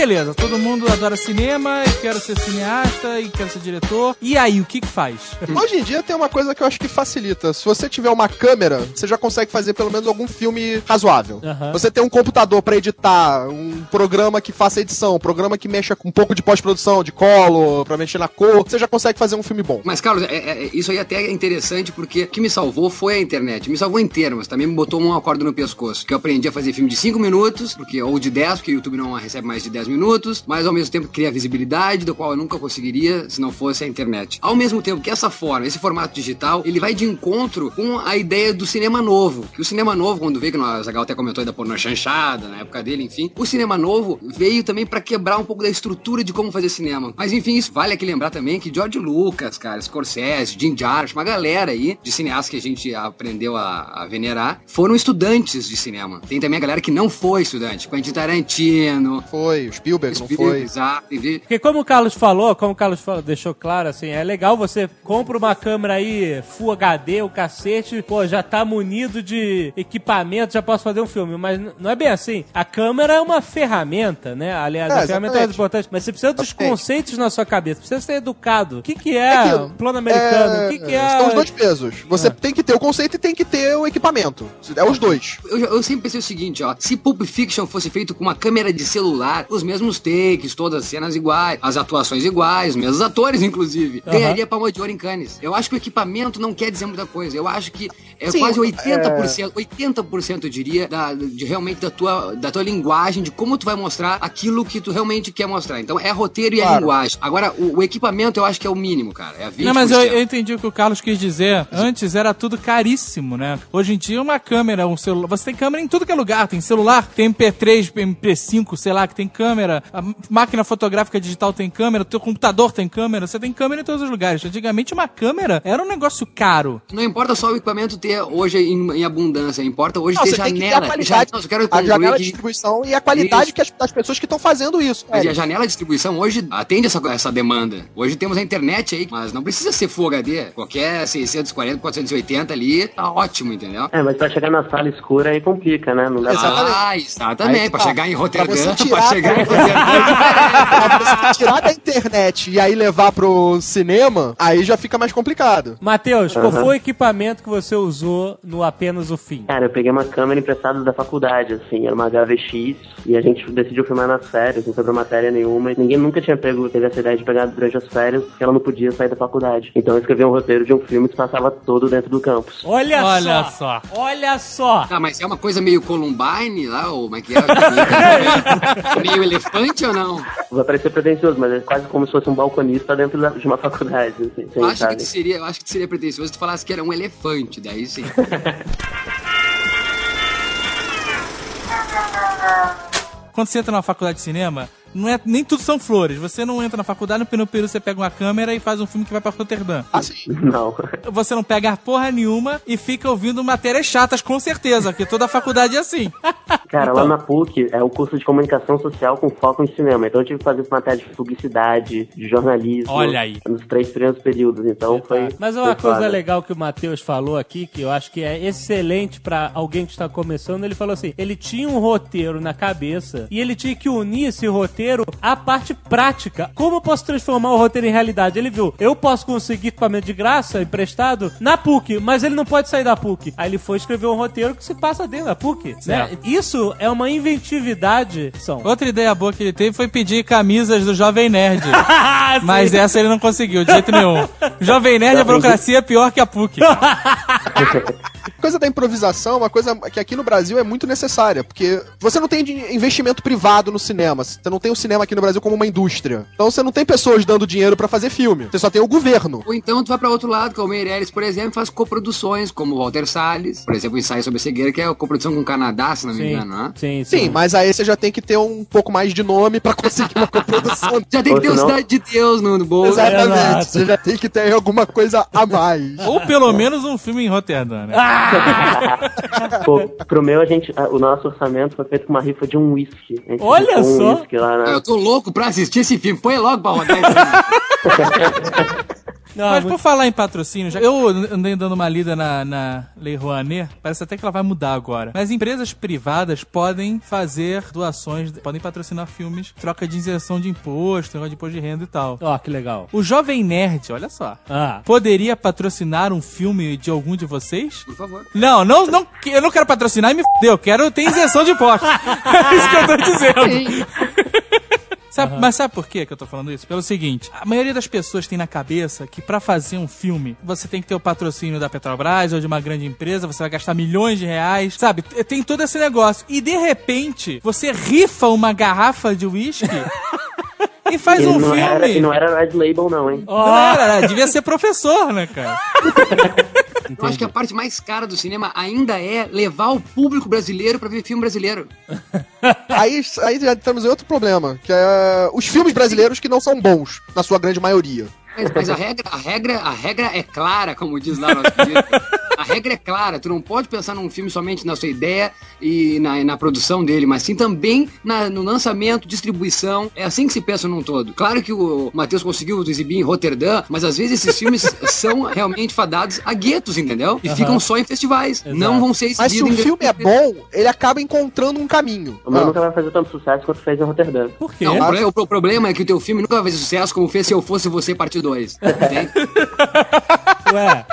Beleza, todo mundo adora cinema e quero ser cineasta e quero ser diretor. E aí, o que que faz? *laughs* Hoje em dia tem uma coisa que eu acho que facilita. Se você tiver uma câmera, você já consegue fazer pelo menos algum filme razoável. Você tem um computador pra editar, um programa que faça edição, um programa que mexa com um pouco de pós-produção, de colo, pra mexer na cor, você já consegue fazer um filme bom. Mas, Carlos, é- é- isso aí até é interessante porque o que me salvou foi a internet. Me salvou em termos, também me botou uma corda no pescoço. Que eu aprendi a fazer filme de 5 minutos, porque, ou de 10, porque o YouTube não recebe mais de 10 minutos, mas ao mesmo tempo cria visibilidade, do qual eu nunca conseguiria se não fosse a internet. Ao mesmo tempo que essa forma, esse formato digital, ele vai de encontro com a ideia do cinema novo. Que o cinema novo, quando veio, que o Zagal até comentou aí da porno chanchada, na época dele, enfim, o cinema novo veio também para quebrar um pouco da estrutura de como fazer cinema. Mas enfim, isso vale aqui lembrar também que George Lucas, cara, Scorsese, Jim Jarmusch, uma galera aí de cineastas que a gente aprendeu a, a venerar, foram estudantes de cinema. Tem também a galera que não foi estudante, Quentin Tarantino, Foi, o Spielberg não Spielberg, foi. exato? Porque como o Carlos falou, como o Carlos falou, deixou claro, assim, é legal você compra uma câmera aí Full HD, o cacete, pô, já tá munido de equipamento, já posso fazer um filme. Mas não é bem assim. A câmera é uma ferramenta, né? Aliás, É, a ferramenta é mais importante. Mas você precisa dos Exatamente. conceitos na sua cabeça, precisa ser educado. O que, que é, aquilo, plano americano? O que, que é. São os dois pesos. Você É. tem que ter o conceito e tem que ter o equipamento. É os dois. Eu, eu sempre pensei o seguinte, ó. Se Pulp Fiction fosse feito com uma câmera de celular, os mesmos takes, todas as cenas iguais, as atuações iguais, os mesmos atores, inclusive, Aham. ganharia palma de ouro em Cannes. Eu acho que o equipamento não quer dizer muita coisa. Eu acho que é Sim, quase 80%, 80% eu diria, da, de realmente da tua, da tua linguagem, de como tu vai mostrar aquilo que tu realmente quer mostrar. Então é roteiro e é Claro. linguagem. Agora, o, o equipamento eu acho que é o mínimo, cara. É a 20%. Não, mas eu, eu entendi o que o Carlos quis dizer. Antes era tudo caríssimo, né? Hoje em dia uma câmera, um celular. Você tem câmera em tudo que é lugar. Tem celular, tem MP3, MP5, sei lá, que tem câmera. A máquina fotográfica digital tem câmera. Teu computador tem câmera. Você tem câmera em todos os lugares. Antigamente uma câmera era um negócio caro. Não importa só o equipamento ter hoje em, em abundância, importa hoje Não, ter você tem que ter a janela. qualidade, Não, quero a janela de distribuição e a qualidade Isso. que as- das pessoas que estão fazendo isso. Mas a janela de distribuição hoje atende essa, essa demanda. Hoje temos a internet aí, mas não precisa ser Full HD. Qualquer 640, 480 ali tá ótimo, entendeu? É, mas pra chegar na sala escura aí complica, né? Não dá pra... Exatamente. Ah, exatamente. Aí pra tá. chegar em Pra Roterdã, você pra, tirar- chegar em pra *laughs* tirar da internet e aí levar pro cinema, aí já fica mais complicado. Matheus, qual foi o equipamento que você usou no Apenas o Fim? Cara, eu peguei uma câmera emprestada da faculdade, assim, era uma HVX, e a gente decidiu filmar nas férias, não sobre matéria nenhuma, e ninguém nunca tinha pego, teve essa ideia de pegar durante as férias, porque ela não podia sair da faculdade. Então eu escrevi um roteiro de um filme que passava todo dentro do campus. Olha, Olha só! só. Olha só! Tá, mas é uma coisa meio Columbine lá, ou como é que é? *laughs* meio elefante ou não? Vai parecer pretencioso, mas é quase como se fosse um balconista dentro de uma faculdade, assim, Eu acho, que seria, eu acho que seria pretensioso se tu falasse que era um elefante, daí sim. Quando você entra na faculdade de cinema, não é, nem tudo são flores. Você não entra na faculdade, no Peru Peru você pega uma câmera e faz um filme que vai pra Roterdã. Assim. Não. *laughs* Você não pega porra nenhuma e fica ouvindo matérias chatas, com certeza, porque toda a faculdade é assim. *laughs* Cara, Então. lá na PUC é o curso de comunicação social com foco em cinema. Então eu tive que fazer matéria de publicidade, de jornalismo. Olha aí. Nos três primeiros períodos. Então foi. Mas uma foi coisa foda. legal que o Matheus falou aqui, que eu acho que é excelente pra alguém que está começando, ele falou assim: ele tinha um roteiro na cabeça e ele tinha que unir esse roteiro à parte prática. Como eu posso transformar o roteiro em realidade? Ele viu, eu posso conseguir equipamento de graça, emprestado, na PUC, mas ele não pode sair da PUC. Aí ele foi escrever um roteiro que se passa dentro da PUC. Né? Isso é uma inventividade, são. Outra ideia boa que ele teve foi pedir camisas do Jovem Nerd. *laughs* Mas essa ele não conseguiu, de jeito nenhum. Jovem Nerd, a burocracia é pior que a PUC. *laughs* Coisa da improvisação é uma coisa que aqui no Brasil é muito necessária, porque você não tem investimento privado no cinema. Você não tem o cinema aqui no Brasil como uma indústria. Então você não tem pessoas dando dinheiro pra fazer filme. Você só tem o governo. Ou então tu vai pra outro lado, como o Meirelles, por exemplo, faz coproduções, como o Walter Salles, por exemplo, o Ensaio sobre a Cegueira, que é a coprodução com o Canadá, se não me Sim, engano, né? sim, sim. Sim, mas aí você já tem que ter um pouco mais de nome pra conseguir uma coprodução. *laughs* Já tem que ter o Cidade de Deus no, no bolso. Exatamente. Exato. Você já tem que ter alguma coisa a mais. Ou pelo menos um filme em Roterdã, né? *laughs* Pô, pro meu, a gente, a- o nosso orçamento foi feito com uma rifa de um whisky. Olha só. Um whisky lá Eu tô louco pra assistir esse filme. Põe logo pra rodar esse. *laughs* Não, Mas muito- por falar em patrocínio, já- eu andei dando uma lida na, na Lei Rouanet, parece até que ela vai mudar agora. Mas empresas privadas podem fazer doações, podem patrocinar filmes, troca de isenção de imposto, negócio de imposto de renda e tal. Ó, que legal. O Jovem Nerd, olha só, Ah. poderia patrocinar um filme de algum de vocês? Por favor. Não, não, não, eu não quero patrocinar e me fudeu, eu quero ter isenção de imposto. *laughs* é isso que eu tô dizendo. Sabe, Mas sabe por quê que eu tô falando isso? Pelo seguinte, a maioria das pessoas tem na cabeça que pra fazer um filme, você tem que ter o patrocínio da Petrobras ou de uma grande empresa, você vai gastar milhões de reais, sabe? Tem todo esse negócio. E de repente, você rifa uma garrafa de uísque *laughs* e faz E um não, filme. era, e não era Red Label, não, hein? Não era, devia ser professor, né, cara? *laughs* Eu acho que a parte mais cara do cinema ainda é levar o público brasileiro pra ver filme brasileiro. *laughs* Aí, aí já estamos em outro problema, que é os filmes brasileiros que não são bons, na sua grande maioria. Mas, mas a regra, a regra, a regra é clara, como diz lá no nosso. A regra é clara, tu não pode pensar num filme somente na sua ideia e na, na produção dele, mas sim também na- no lançamento, distribuição. É assim que se pensa num todo. Claro que o Matheus conseguiu exibir em Roterdã, mas às vezes esses filmes *laughs* são realmente fadados a guetos, entendeu? E ficam só em festivais. Exato. Não vão ser Mas se exibidos o em filme é bom, ele acaba encontrando um caminho. O meu Ah. nunca vai fazer tanto sucesso quanto fez em Roterdã. Por quê? Não, o, pro- o pro- problema é que o teu filme nunca vai fazer sucesso como fez Se Eu Fosse Você Parte 2. *laughs* Entende? Ué,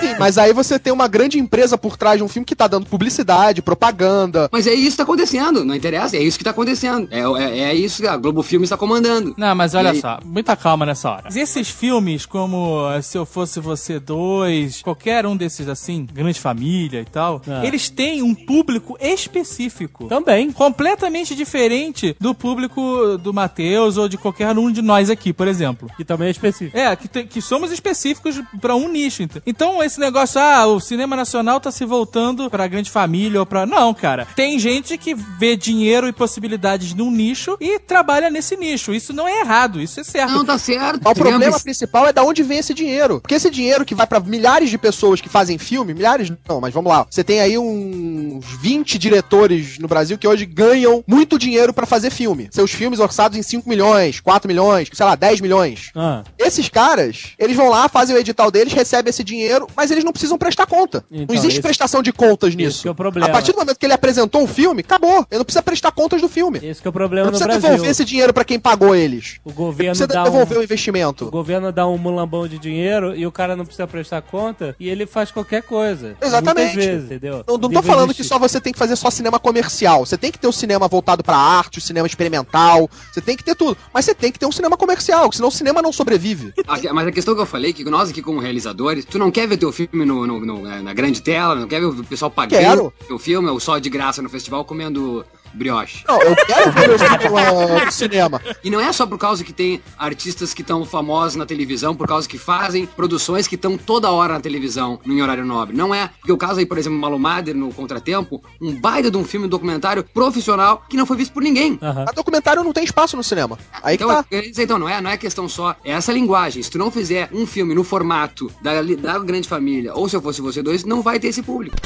Sim, mas aí você tem uma grande empresa por trás de um filme que tá dando publicidade, propaganda. Mas é isso que tá acontecendo, não interessa, é isso que tá acontecendo. É, é, é isso que a Globo Filme está comandando. Não, mas olha E aí? só, muita calma nessa hora. Esses filmes, como eh, Se Eu Fosse Você 2, qualquer um desses assim, Grande Família e tal, Ah. eles têm um público específico. também. Completamente diferente do público do Matheus ou de qualquer um de nós aqui, por exemplo. Que também é específico. É, que, tem- que somos específicos pra um nicho. ent- Então, esse negócio, ah, o cinema nacional tá se voltando pra grande família ou pra. Não, cara. Tem gente que vê dinheiro e possibilidades num nicho e trabalha nesse nicho. Isso não é errado, isso é certo. Não, tá certo. Mas o problema principal é da onde vem esse dinheiro. Porque esse dinheiro que vai pra milhares de pessoas que fazem filme, milhares não, mas vamos lá. Você tem aí uns 20 diretores no Brasil que hoje ganham muito dinheiro pra fazer filme. Seus filmes orçados em 5 milhões, 4 milhões, sei lá, 10 milhões. Ah, Esses caras, eles vão lá, fazem o edital deles, recebem esse dinheiro, mas eles não precisam prestar conta. Então, não existe esse- prestação de contas nisso. é o problema. A partir do momento que ele apresentou um filme, acabou. Ele não precisa prestar contas do filme. esse que é o problema Não no precisa Brasil. devolver esse dinheiro pra quem pagou eles. O governo precisa dá devolver um... o investimento. O governo dá um mulambão de dinheiro e o cara não precisa prestar conta e ele faz qualquer coisa. Exatamente. Vezes, entendeu? Não, não tô falando justiça. que só você tem que fazer só cinema comercial. Você tem que ter o cinema voltado pra arte, o cinema experimental. Você tem que ter tudo. Mas você tem que ter um cinema comercial, senão o cinema não sobrevive. A- Mas a questão que eu falei, que nós aqui como realizadores, tu não quer ver teu filme no, no- no- na grande tela, não quer ver o pessoal pagando Quero. teu filme, ou só de graça no festival comendo brioche. Não, eu quero ver meu filme no- no cinema. E não é só por causa que tem artistas que estão famosos na televisão, por causa que fazem produções que estão toda hora na televisão, em horário nobre. Não é. Porque o caso aí, por exemplo, Malumader no Contratempo, um baita de um filme documentário profissional que não foi visto por ninguém. Aham. Mas documentário não tem espaço no cinema. Aí que Então, tá. dizer, então, não é, não é questão só. É essa linguagem. Se tu não fizer um filme no formato da, da grande família, ou se eu fosse você dois, não vai ter esse público.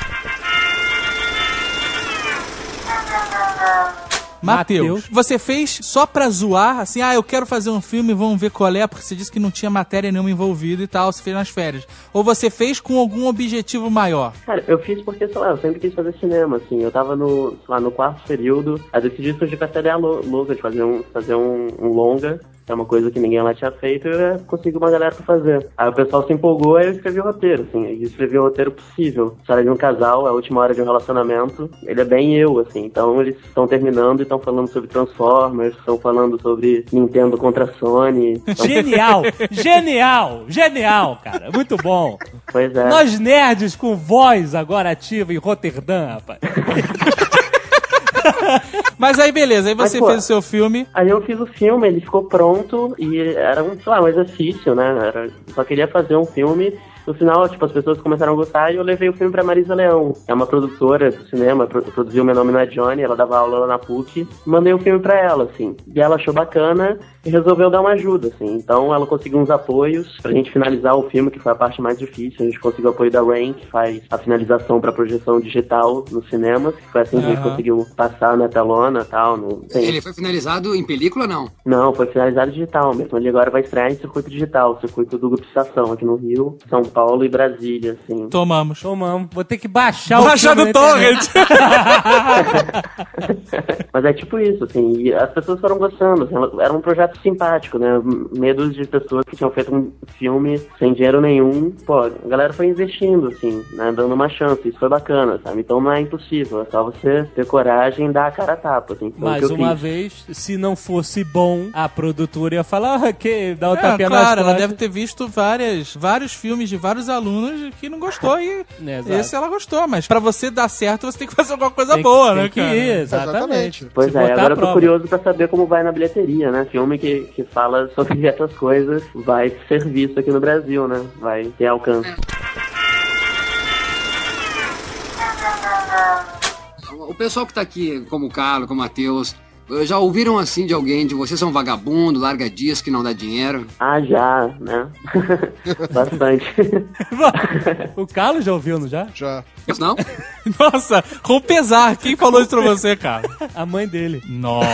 Mateus, Mateus. você fez só pra zoar, assim, ah, eu quero fazer um filme, vamos ver qual é, porque você disse que não tinha matéria nenhuma envolvida e tal, você fez nas férias. Ou você fez com algum objetivo maior? Cara, eu fiz porque, sei lá, eu sempre quis fazer cinema, assim. Eu tava no, sei lá, no quarto período, aí decidi surgir com essa ideia lou- louca de fazer um, fazer um, um longa, é uma coisa que ninguém lá tinha feito, e eu consegui uma galera pra fazer. Aí o pessoal se empolgou, aí eu escrevi o roteiro, assim. Eu escrevi o roteiro possível. História de um casal, a última hora de um relacionamento. Ele é bem eu, assim. Então eles estão terminando e estão falando sobre Transformers, estão falando sobre Nintendo contra Sony. Então, Genial! genial! Genial, cara. Muito bom. pois é. Nós nerds com voz agora ativa em Roterdã, rapaz. *laughs* Mas aí, beleza, aí você pô, fez o seu filme. Aí eu fiz o filme, ele ficou pronto e era um, sei lá, um exercício, né? Era, só queria fazer um filme. No final, tipo, as pessoas começaram a gostar e eu levei o filme pra Marisa Leão. É uma produtora do cinema, pro- produziu Meu Nome Não é Johnny, ela dava aula lá na PUC. Mandei o filme pra ela, assim. E ela achou bacana e resolveu dar uma ajuda, assim. Então ela conseguiu uns apoios pra gente finalizar o filme, que foi a parte mais difícil. A gente conseguiu o apoio da Rain, que faz a finalização pra projeção digital nos cinemas. Que foi assim que a gente conseguiu passar na telona e tal. No... Ele foi finalizado em película ou não? não, foi finalizado digital mesmo. Ele agora vai estrear em circuito digital, circuito do Grupo Estação aqui no Rio, São Paulo e Brasília, assim. Tomamos. Tomamos. Vou ter que baixar o Baixa filme do internet. torrent. *laughs* Mas é tipo isso, assim, e as pessoas foram gostando, assim, era um projeto simpático, né? Medos de pessoas que tinham feito um filme sem dinheiro nenhum, pô, a galera foi investindo, assim, né? Dando uma chance, isso foi bacana, sabe? Então não é impossível, é só você ter coragem e dar a cara a tapa, assim. Foi o Mais uma fiz. vez, se não fosse bom, a produtora ia falar ah, que dá o É, tapinha nas claro, ela deve ter visto várias, vários filmes de vários alunos que não gostou e *laughs* É, esse ela gostou. Mas pra você dar certo, você tem que fazer alguma coisa Tem- boa, tem né, que cara? ir, exatamente. Pois Se é, agora eu tô curioso pra saber como vai na bilheteria, né? Filme que, que fala sobre *laughs* essas coisas vai ser visto aqui no Brasil, né? Vai ter alcance. O pessoal que tá aqui, como o Carlos, como o Matheus, já ouviram assim de alguém de vocês são vagabundo, larga dias que não dá dinheiro? Ah, já, né? *laughs* Bastante. *laughs* o Carlos já ouviu, não já? Já. Isso não? *laughs* Nossa, com pesar. Quem falou isso pra você, cara? A mãe dele. Nossa.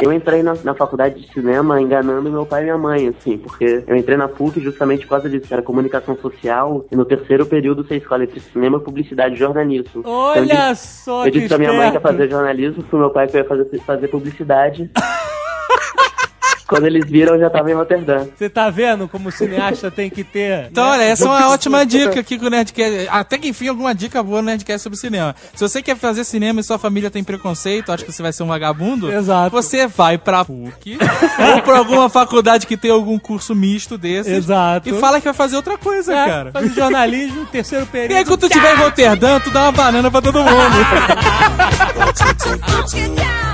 Eu entrei na, na faculdade de cinema enganando meu pai e minha mãe, assim, porque eu entrei na PUC justamente por causa disso, que era comunicação social, e no terceiro período você escolhe entre cinema, publicidade e jornalismo. Então, eu Olha disse- só Eu que disse pra minha mãe que ia fazer jornalismo, pro meu pai que eu ia fazer, fazer publicidade. *laughs* Quando eles viram, eu já tava em Roterdã. Você tá vendo como o cineasta tem que ter... Então, né? olha, essa é uma ótima dica aqui com o Nerdcast. Até que enfim, alguma dica boa no Nerdcast sobre cinema. Se você quer fazer cinema e sua família tem preconceito, acha que você vai ser um vagabundo, Exato. você vai pra PUC *laughs* ou pra alguma faculdade que tem algum curso misto desses Exato. e fala que vai fazer outra coisa, É, cara. Fazer jornalismo, terceiro período. E aí, quando tu estiver em Roterdã, tu dá uma banana pra todo mundo. *laughs*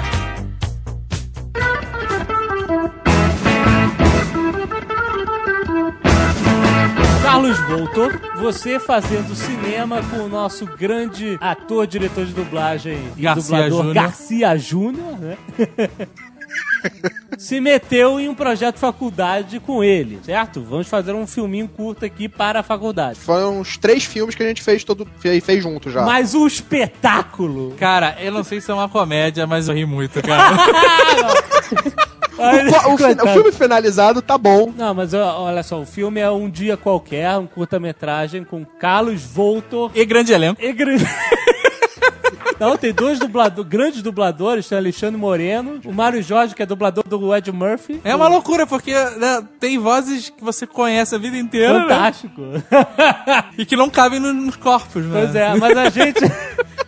Carlos voltou, você fazendo cinema com o nosso grande ator, diretor de dublagem e Garcia dublador Júnior. Garcia Júnior, né? *laughs* Se meteu em um projeto de faculdade com ele, certo? Vamos fazer um filminho curto aqui para a faculdade. Foram uns três filmes que a gente fez todo fez, fez junto já. Mas o espetáculo! Cara, eu não sei se é uma comédia, mas eu ri muito, cara. *laughs* Olha, o, o o filme finalizado tá bom. Não, mas olha só, o filme é Um Dia Qualquer, um curta-metragem com Carlos Voltor e grande elenco. e Gr- *laughs* Não, tem dois dublado- grandes dubladores, tem Alexandre Moreno, o Mário Jorge, que é dublador do Ed Murphy. É uma loucura, porque né, tem vozes que você conhece a vida inteira, né? Fantástico. *laughs* E que não cabem no- nos corpos, né? Pois é, mas a gente.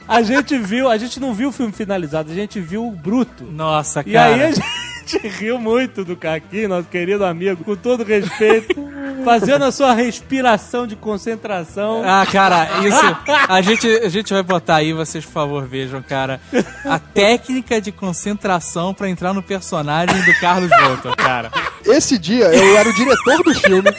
A gente viu, a gente não viu o filme finalizado, a gente viu o bruto. Nossa, E cara. aí a gente riu muito do Caqui, nosso querido amigo, com todo respeito, *laughs* fazendo a sua respiração de concentração. Ah, cara, isso. A gente, a gente vai botar aí, vocês, por favor, vejam, cara. A técnica de concentração pra entrar no personagem do Carlos Voltor, cara. Esse dia eu era o diretor do filme.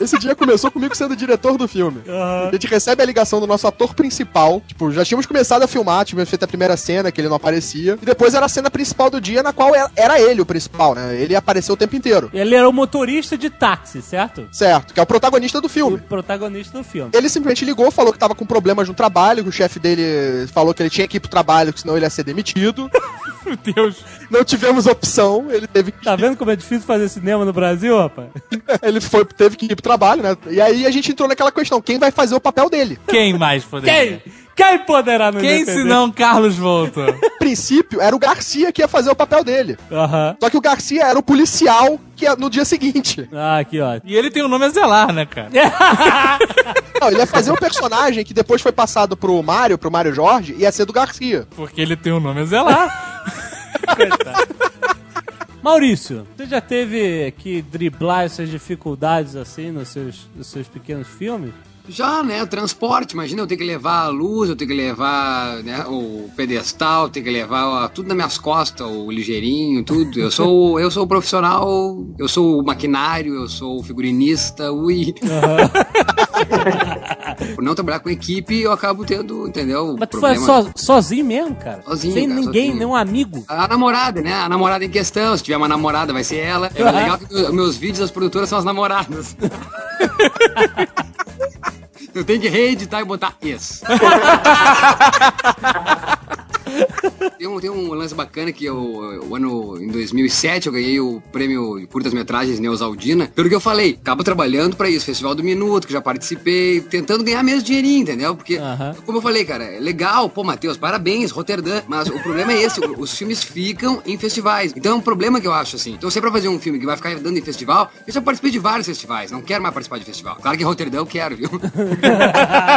Esse dia começou comigo sendo o diretor do filme. A gente recebe a ligação do nosso ator principal. Tipo, já tínhamos começado a filmar, tínhamos feito a primeira cena, que ele não aparecia. E depois era a cena principal do dia, na qual era- ele o principal, né? Ele apareceu o tempo inteiro. Ele era o motorista de táxi, certo? Certo, que é o protagonista do O filme. protagonista do filme. Ele simplesmente ligou, falou que tava com problemas no trabalho, que o chefe dele falou que ele tinha que ir pro trabalho, que senão ele ia ser demitido. *laughs* Meu Deus. Não tivemos opção, ele teve que Tá vendo como é difícil fazer cinema no Brasil, rapaz? *laughs* ele foi, teve que ir pro trabalho, né? E aí a gente entrou naquela questão, quem vai fazer o papel dele? Quem mais poderia? Quem? Quem poderá nos Quem defender? se não Carlos Voltor? A princípio, era o Garcia que ia fazer o papel dele. Aham. Só que o Garcia era o policial que ia no dia seguinte. Ah, aqui, ó. E ele tem o nome a zelar, né, cara? *laughs* Não, ele ia fazer um personagem que depois foi passado pro Mário, pro Mário Jorge, e ia ser do Garcia. Porque ele tem o nome a zelar. *laughs* *laughs* Maurício, você já teve que driblar essas dificuldades assim nos seus, nos seus pequenos filmes? Já, né? Transporte, imagina eu ter que levar a luz, eu ter que levar né, o pedestal, ter que levar ó, tudo nas minhas costas, o ligeirinho, tudo. Eu sou, *laughs* eu sou o profissional, eu sou o maquinário, eu sou o figurinista, ui. *laughs* Por não trabalhar com equipe, eu acabo tendo, entendeu? Mas tu faz so- sozinho mesmo, cara? Sozinho, Sem cara, ninguém, sozinho. nenhum amigo. A namorada, né? A namorada em questão. Se tiver uma namorada, vai ser ela. É legal que meus- meus vídeos das produtoras são as namoradas. *laughs* Eu tenho que reeditar e botar ex. *laughs* Tem um, tem um lance bacana que eu, o ano em 2007 eu ganhei o prêmio curtas-metragens Neosaldina. Pelo que eu falei, acabo trabalhando pra isso, Festival do Minuto, que já participei, tentando ganhar mesmo dinheirinho, entendeu? Porque, como eu falei, cara, é legal, pô, Matheus, parabéns, Roterdã. Mas o problema é esse, *laughs* os filmes ficam em festivais. Então é um problema que eu acho assim. Então, se é pra fazer um filme que vai ficar dando em festival, eu já participei de vários festivais, não quero mais participar de festival. Claro que Roterdã eu quero, viu? *laughs*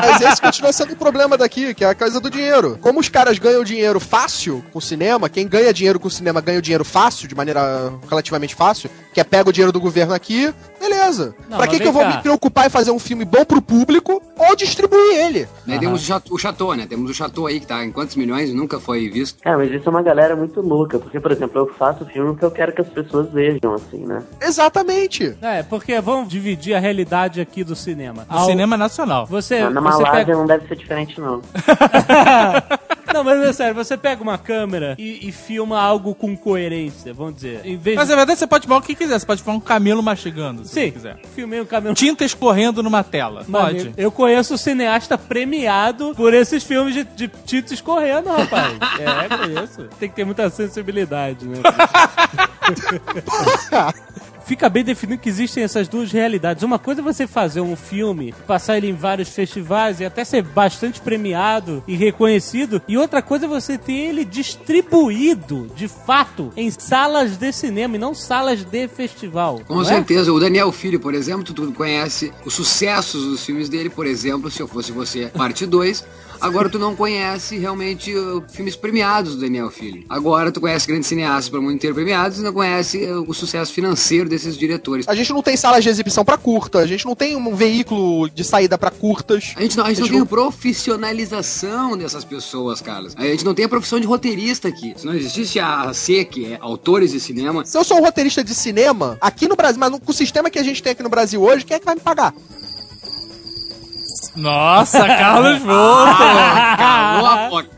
Mas esse continua sendo o problema daqui, que é a coisa do dinheiro. Como os caras ganham dinheiro fácil com o cinema, quem ganha dinheiro com o cinema ganha o dinheiro fácil, de maneira relativamente fácil, que é pega o dinheiro do governo aqui, beleza. Não, pra que, que eu vou cá. me preocupar em fazer um filme bom pro público ou distribuir ele? Daí temos o Chateau, né? Temos o Chateau aí que tá em quantos milhões nunca foi visto. Cara, mas isso é uma galera muito louca, porque, por exemplo, eu faço filme que eu quero que as pessoas vejam, assim, né? Exatamente. É, porque vamos dividir a realidade aqui do cinema. Do Ao- cinema nacional. Você, Na, na você Malásia pega... não deve ser diferente, não. *laughs* Não, mas é sério, você pega uma câmera e, e filma algo com coerência, vamos dizer. Em vez Mas de... na verdade você pode filmar o que quiser. Você pode filmar um camelo mastigando, se Sim, você quiser. filmei um caminhão. Tinta escorrendo numa tela. Maneiro. Pode. Eu conheço o cineasta premiado por esses filmes de, de tinta escorrendo, rapaz. *laughs* é, conheço. Tem que ter muita sensibilidade, né? *laughs* Fica bem definido que existem essas duas realidades. Uma coisa é você fazer um filme, passar ele em vários festivais e até ser bastante premiado e reconhecido, e outra coisa é você ter ele distribuído, de fato, em salas de cinema e não salas de festival. Com é? certeza. O Daniel Filho, por exemplo, tu, tu conhece os sucessos dos filmes dele, por exemplo, se eu fosse você, parte 2. Agora tu não conhece realmente uh, filmes premiados do Daniel Filho. Agora tu conhece grandes cineastas pelo mundo inteiro premiados e não conhece uh, o sucesso financeiro desses diretores. A gente não tem salas de exibição pra curta, a gente não tem um veículo de saída pra curtas. A gente não, a gente A não gente tem não- profissionalização dessas pessoas, Carlos. A gente não tem a profissão de roteirista aqui. Se não existisse a C, que é autores de cinema, Se eu sou um roteirista de cinema, aqui no Brasil, mas com o sistema que a gente tem aqui no Brasil hoje, quem é que vai me pagar? Nossa, *laughs* Carlos Volta! calou a boca.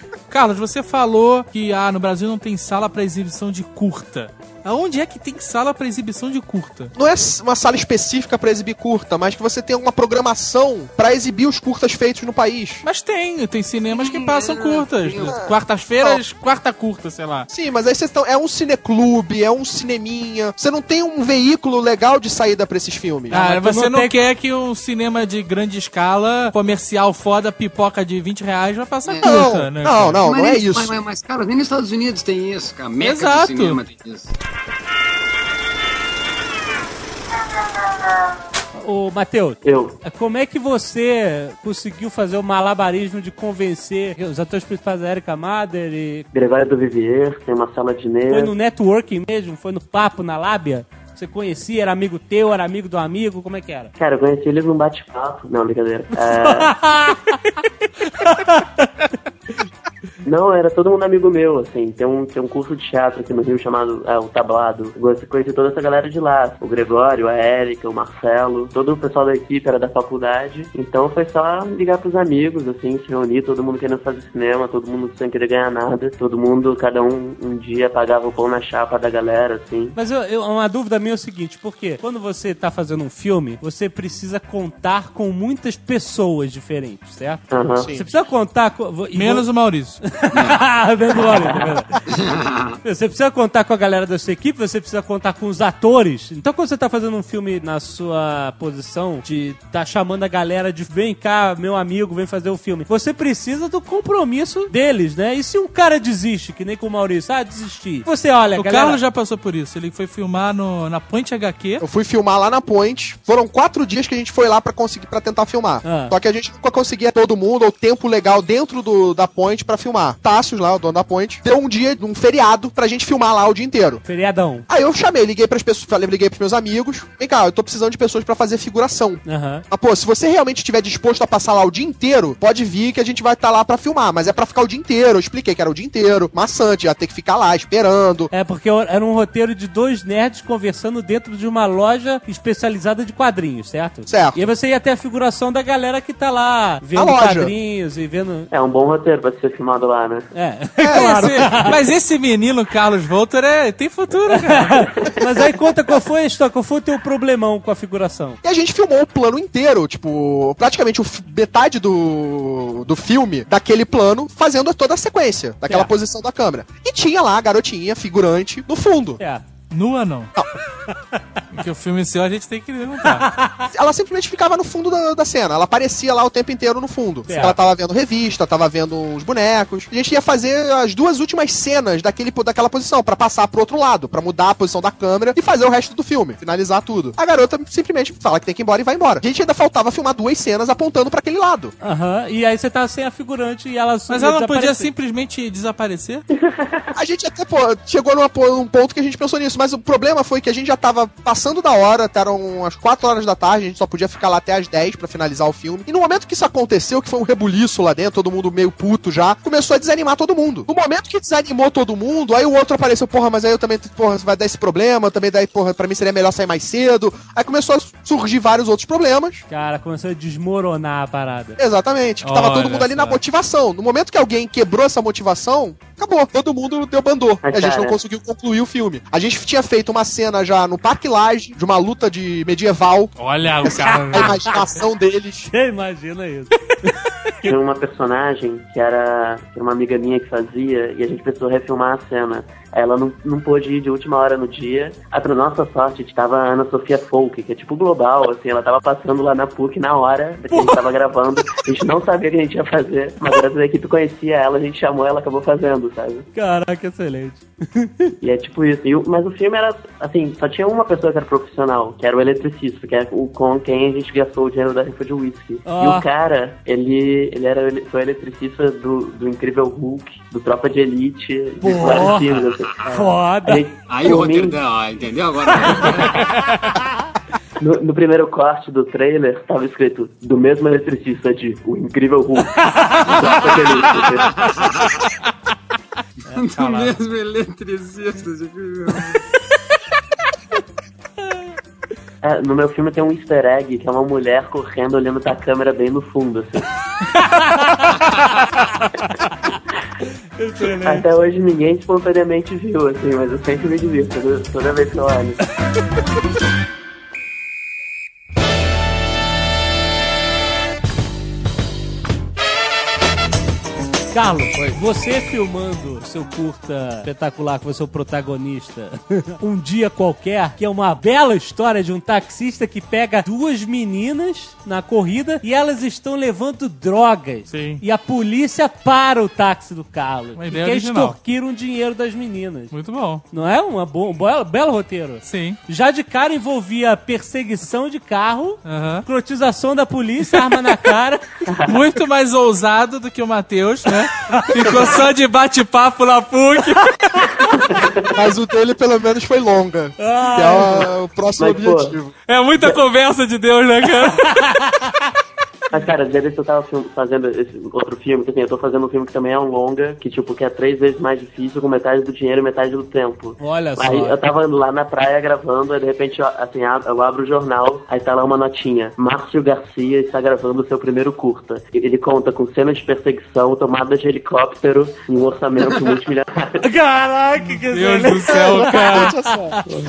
*laughs* Carlos, você falou que ah, no Brasil não tem sala pra exibição de curta. Aonde é que tem sala pra exibição de curta? Não é uma sala específica pra exibir curta, mas que você tem uma programação pra exibir os curtas feitos no país. Mas tem, tem cinemas que passam é, curtas. Quartas-feiras, quarta curta, sei lá. Sim, mas aí vocês estão. É um cineclube, é um cineminha. Você não tem um veículo legal de saída pra esses filmes. Ah, você não quer que um cinema de grande escala, comercial foda, pipoca de 20 reais, vai passar É. curta, não, né? não, não, Mas não é isso. Mas, mas, mas, cara, nem nos Estados Unidos tem isso, cara. Meca Exato. cinema tem isso. Ô, Matheus, Eu. como é que você conseguiu fazer o malabarismo de convencer os atores principais da Erika Mader e Gregório do Vivier, tem uma sala de foi no networking mesmo? Foi no papo, na lábia? Você conhecia, era amigo teu, era amigo do amigo, como é que era? Cara, eu conheci eles num bate-papo. Não, brincadeira. É... *laughs* Não, era todo mundo amigo meu, assim. Tem um, tem um curso de teatro aqui no Rio chamado é, O Tablado. Eu conheci toda essa galera de lá. O Gregório, a Érica, o Marcelo. Todo o pessoal da equipe era da faculdade. Então foi só ligar pros amigos, assim, se reunir. Todo mundo querendo fazer cinema, todo mundo sem querer ganhar nada. Todo mundo, cada um, um dia pagava o pão na chapa da galera, assim. Mas eu, eu- uma dúvida minha é o seguinte, porque quando você tá fazendo um filme, você precisa contar com muitas pessoas diferentes, certo? Sim. Você precisa contar com... Menos o Maurício. Menos o Maurício, verdade. Você precisa contar com a galera da sua equipe, você precisa contar com os atores. Então, quando você tá fazendo um filme na sua posição de tá chamando a galera de vem cá, meu amigo, vem fazer o filme, você precisa do compromisso deles, né? E se um cara desiste, que nem com o Maurício, ah, desisti. Você olha, O galera. Carlos já passou por isso. Ele foi filmar no, na Point HQ. Eu fui filmar lá na Point. Foram quatro dias que a gente foi lá pra conseguir para tentar filmar. Ah. Só que a gente nunca conseguia todo mundo ou tempo legal dentro do, da Point pra filmar. Tássios lá, o dono da Point, deu um dia, um feriado pra gente filmar lá o dia inteiro. Feriadão. Aí eu chamei, liguei pras pessoas, falei, liguei pros meus amigos. Vem cá, eu tô precisando de pessoas pra fazer figuração. Aham. Mas, pô, se você realmente estiver disposto a passar lá o dia inteiro, pode vir que a gente vai estar lá pra filmar. Mas é pra ficar o dia inteiro. Eu expliquei que era o dia inteiro. Maçante, ia ter que ficar lá esperando. É, porque era um roteiro de dois nerds conversando dentro de uma loja especializada de quadrinhos, certo? Certo. E aí você ia ter a figuração da galera que tá lá vendo quadrinhos e vendo. É um bom roteiro pra ser filmado lá, né? É, *laughs* Esse- mas esse menino, Carlos Volter, é, tem futuro, cara. *laughs* Mas aí conta qual foi a história, qual foi o teu problemão com a figuração? E a gente filmou o plano inteiro, tipo, praticamente metade do, do filme, daquele plano, fazendo toda a sequência, daquela É. posição da câmera. E tinha lá a garotinha, figurante, no fundo. É. Nua não. *laughs* Porque o filme seu a gente tem que perguntar. *laughs* Ela simplesmente ficava no fundo da, da cena. Ela aparecia lá o tempo inteiro no fundo. Certo. Ela tava vendo revista, tava vendo uns bonecos. A gente ia fazer as duas últimas cenas daquele, daquela posição, pra passar pro outro lado, pra mudar a posição da câmera e fazer o resto do filme, finalizar tudo. A garota simplesmente fala que tem que ir embora e vai embora. A gente ainda faltava filmar duas cenas apontando pra aquele lado. Aham. E aí você tava sem a figurante e ela Mas ela não podia simplesmente desaparecer? *laughs* A gente até, pô, chegou num ponto que a gente pensou nisso, mas o problema foi que a gente já tava passando da hora, eram as 4 horas da tarde, a gente só podia ficar lá até as 10 pra finalizar o filme. E no momento que isso aconteceu, que foi um rebuliço lá dentro, todo mundo meio puto já, começou a desanimar todo mundo. No momento que desanimou todo mundo, aí o outro apareceu, porra, mas aí eu também, porra, vai dar esse problema, também daí, porra, pra mim seria melhor sair mais cedo. Aí começou a surgir vários outros problemas. Cara, começou a desmoronar a parada. Exatamente, que tava Olha todo mundo ali na só. motivação. No momento que alguém quebrou essa motivação, acabou. Todo mundo deu bandô. E a gente não conseguiu concluir o filme. A gente tinha feito uma cena já no Parque Lage, de uma luta de medieval. Olha o cara. A imaginação deles. *laughs* Você imagina isso. *laughs* Tinha uma personagem que era, que era uma amiga minha que fazia e a gente precisou refilmar a cena. Ela não, não pôde ir de última hora no dia. Ah, pra nossa sorte, tava a Ana Sofia Folk, que é tipo global, assim, ela tava passando lá na PUC na hora que a gente tava gravando. A gente não sabia o que a gente ia fazer, mas graças à equipe conhecia ela, a gente chamou ela acabou fazendo, sabe? Caraca, excelente. E é tipo isso. E mas o filme era, assim, só tinha uma pessoa que era profissional, que era o eletricista, que é o com quem a gente gastou o dinheiro da rifa de whisky. Ah. E o cara, ele, ele era foi eletricista do, do Incrível Hulk, do Tropa de Elite, de vários filmes. Assim. Foda. A gente- Aí o ó, Entendeu agora? *laughs* no, no primeiro corte do trailer, tava escrito do mesmo eletricista de O Incrível Hulk. do de. Do mesmo eletricista. tipo, É, no meu filme tem um easter egg, que é uma mulher correndo olhando pra câmera bem no fundo, assim. *laughs* Excelente. Até hoje ninguém espontaneamente viu, assim, mas eu sempre me divirto toda, toda vez que eu olho. *laughs* Carlos, você filmando seu curta espetacular, que você é o protagonista, *laughs* um dia qualquer, que é uma bela história de um taxista que pega duas meninas na corrida e elas estão levando drogas. Sim. E a polícia para o táxi do Carlos. Uma e ideia quer original. extorquir um dinheiro das meninas. Muito bom. Não é um belo, belo roteiro? Sim. Já de cara envolvia perseguição de carro, Aham. crotização da polícia, arma na cara. *laughs* Muito mais ousado do que o Matheus, né? Ficou só de bate-papo na PUC. Mas o dele, pelo menos, foi longa. que é o, o próximo Mas, pô, objetivo. É muita conversa de Deus, né, cara? Mas, cara, às vezes eu tava fazendo esse outro filme, que assim, eu tô fazendo um filme que também é um longa, que tipo, que é três vezes mais difícil, com metade do dinheiro e metade do tempo. Olha só. Aí eu tava lá na praia gravando, aí de repente, eu, assim, eu abro o jornal, aí tá lá uma notinha. Márcio Garcia está gravando o seu primeiro curta. Ele conta com cenas de perseguição, tomadas de helicóptero e um orçamento multimilionário. *laughs* Caraca, que Deus do céu, *laughs* cara.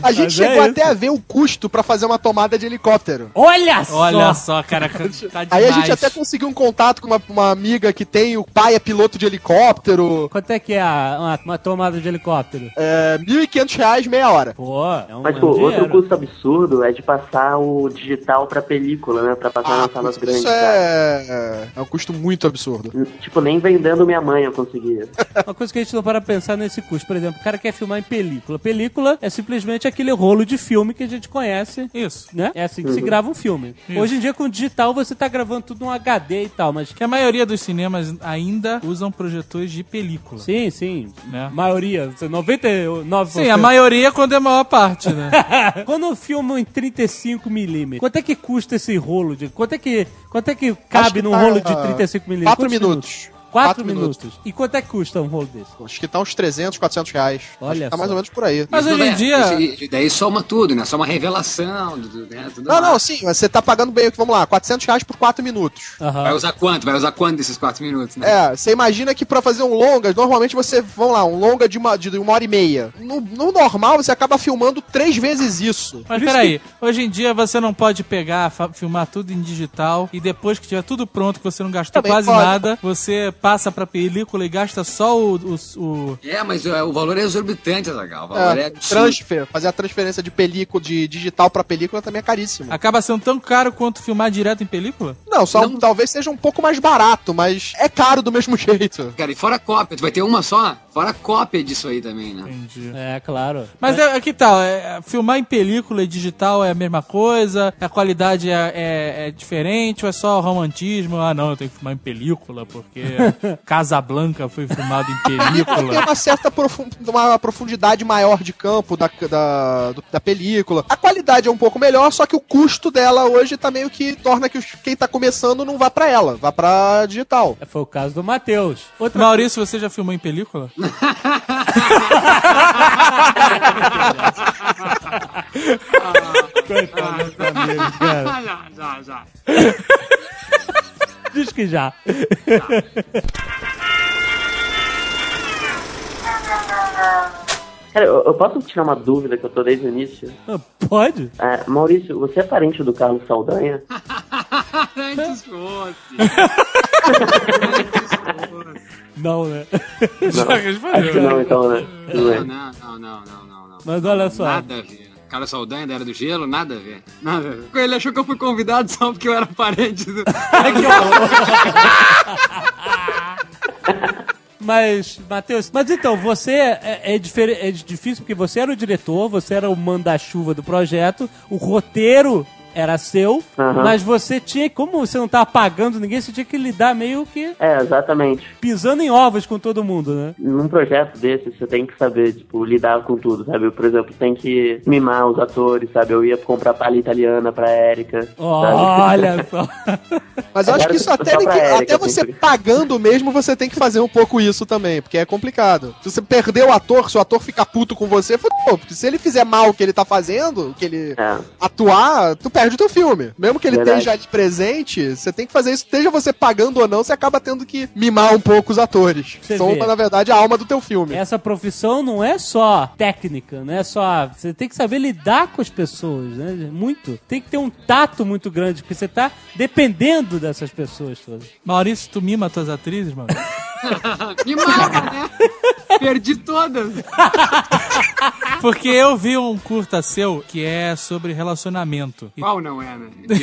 A gente Mas chegou é até a ver o custo pra fazer uma tomada de helicóptero. Olha só. Olha só, cara. Tá demais. Aí a gente até conseguiu um contato com uma, uma amiga que tem, o pai é piloto de helicóptero. Quanto é que é a- uma, uma tomada de helicóptero? É, 1.500 reais meia hora. Pô, é um, Mas, é pô, um outro custo absurdo é de passar o digital pra película, né? Pra passar nas salas isso grandes. sabe? é... é um custo muito absurdo. Tipo, nem vendendo minha mãe eu conseguia. *laughs* Uma coisa que a gente não para pensar nesse custo. Por exemplo, o cara quer filmar em película. Película é simplesmente aquele rolo de filme que a gente conhece. Isso. Né? É assim que se grava um filme. Hoje em dia, com digital, você tá gravando tudo num HD e tal, mas. Que a maioria dos cinemas ainda usam projetores de película. Sim, sim. Né? Maioria. 99%. Sim, a maioria quando é a maior parte, né? *laughs* Quando filmam em 35mm, quanto é que custa esse rolo de. Quanto é que, quanto é que cabe que num tá, rolo de 35mm? 4 Quantos minutos. Quatro, Quatro minutos. E quanto é que custa um rolo desse? Acho que tá uns 300, 400 reais. Olha Acho que tá mais ou menos por aí. Mas hoje em dia. isso- daí soma tudo, né? Soma a revelação. Né? tudo Não, mais. não, sim, mas você tá pagando bem, vamos lá, 400 reais por 4 minutos. Aham. Vai usar quanto? Vai usar quanto desses quatro minutos, né? É, você imagina que pra fazer um longa, normalmente você, vamos lá, um longa de uma, de uma hora e meia. No, no normal, você acaba filmando três vezes isso. Mas peraí, hoje em dia você não pode pegar, filmar tudo em digital e depois que tiver tudo pronto, que você não gastou Também quase pode. nada, você passa pra película e gasta só o. o, o- É, mas é, o valor é exorbitante, Azaghal. O que- valor é, é, transfer, fazer a transferência de película, de digital pra película também é caríssimo. acaba sendo tão caro quanto filmar direto em película? Não, só Não. talvez seja um pouco mais barato, mas é caro do mesmo *laughs* jeito. Cara, e fora cópia, tu vai ter uma só? Fora cópia disso aí também, né? Entendi. É, claro. Mas é, que tal? É, filmar em película e digital é a mesma coisa? A qualidade é, é- é diferente ou é só romantismo? Ah, não, eu tenho que filmar em película porque *laughs* Casablanca foi filmado em *laughs* Tem película. uma certa profun- uma profundidade maior de campo da, da, do- da película. A qualidade é um pouco melhor, só que o custo dela hoje tá meio que torna que quem tá começando não vá pra ela, vá pra digital. Foi o caso do Matheus. Outra Maurício, você já filmou em película? *laughs* dele, cara. *laughs* já, já, já. Diz que já. Cara, eu, eu posso tirar uma dúvida que eu tô desde o início? Ah, Pode? É, Maurício, você é parente do Carlos Saldanha? *laughs* Antes fosse. Não, né? Já Acho que respondeu. não, então, né? Não, não, não, não, não, não, não. Mas olha só. Nada a ver. Carlos Saldanha da Era do Gelo, nada a ver. Nada a ver. Ele achou que eu fui convidado só porque eu era parente do. *laughs* Mas, Matheus, mas então, você é, é, difere- é difícil porque você era o diretor, você era o manda-chuva do projeto, o roteiro era seu, Aham. mas você tinha, como você não tava pagando ninguém, você tinha que lidar meio que É, exatamente. pisando em ovos com todo mundo, né? Num projeto desse, você tem que saber, tipo, lidar com tudo, sabe? Eu, por exemplo, tem que mimar os atores, sabe? Eu ia comprar palha italiana pra Érica. sabe? Olha *laughs* só. Mas eu acho que isso até, ninguém- Erika, até você porque- pagando mesmo, você tem que fazer um pouco isso também, porque é complicado. Se você perder o ator, se o ator ficar puto com você, fudeu, porque se ele fizer mal o que ele tá fazendo, o que ele É. atuar, tu perde o teu filme. Mesmo que ele Verdade. esteja ali presente, você tem que fazer isso, esteja você pagando ou não, você acaba tendo que mimar um pouco os atores. Você São, vê. na verdade, a alma do teu filme. Essa profissão não é só técnica, não é só. Você tem que saber lidar com as pessoas, né? Muito. Tem que ter um tato muito grande, porque você tá dependendo dessas pessoas todas. Maurício, tu mima tuas atrizes, mano? Me mata, né? Perdi todas. Porque eu vi um curta seu que é sobre relacionamento. E Qual não é, né? *laughs*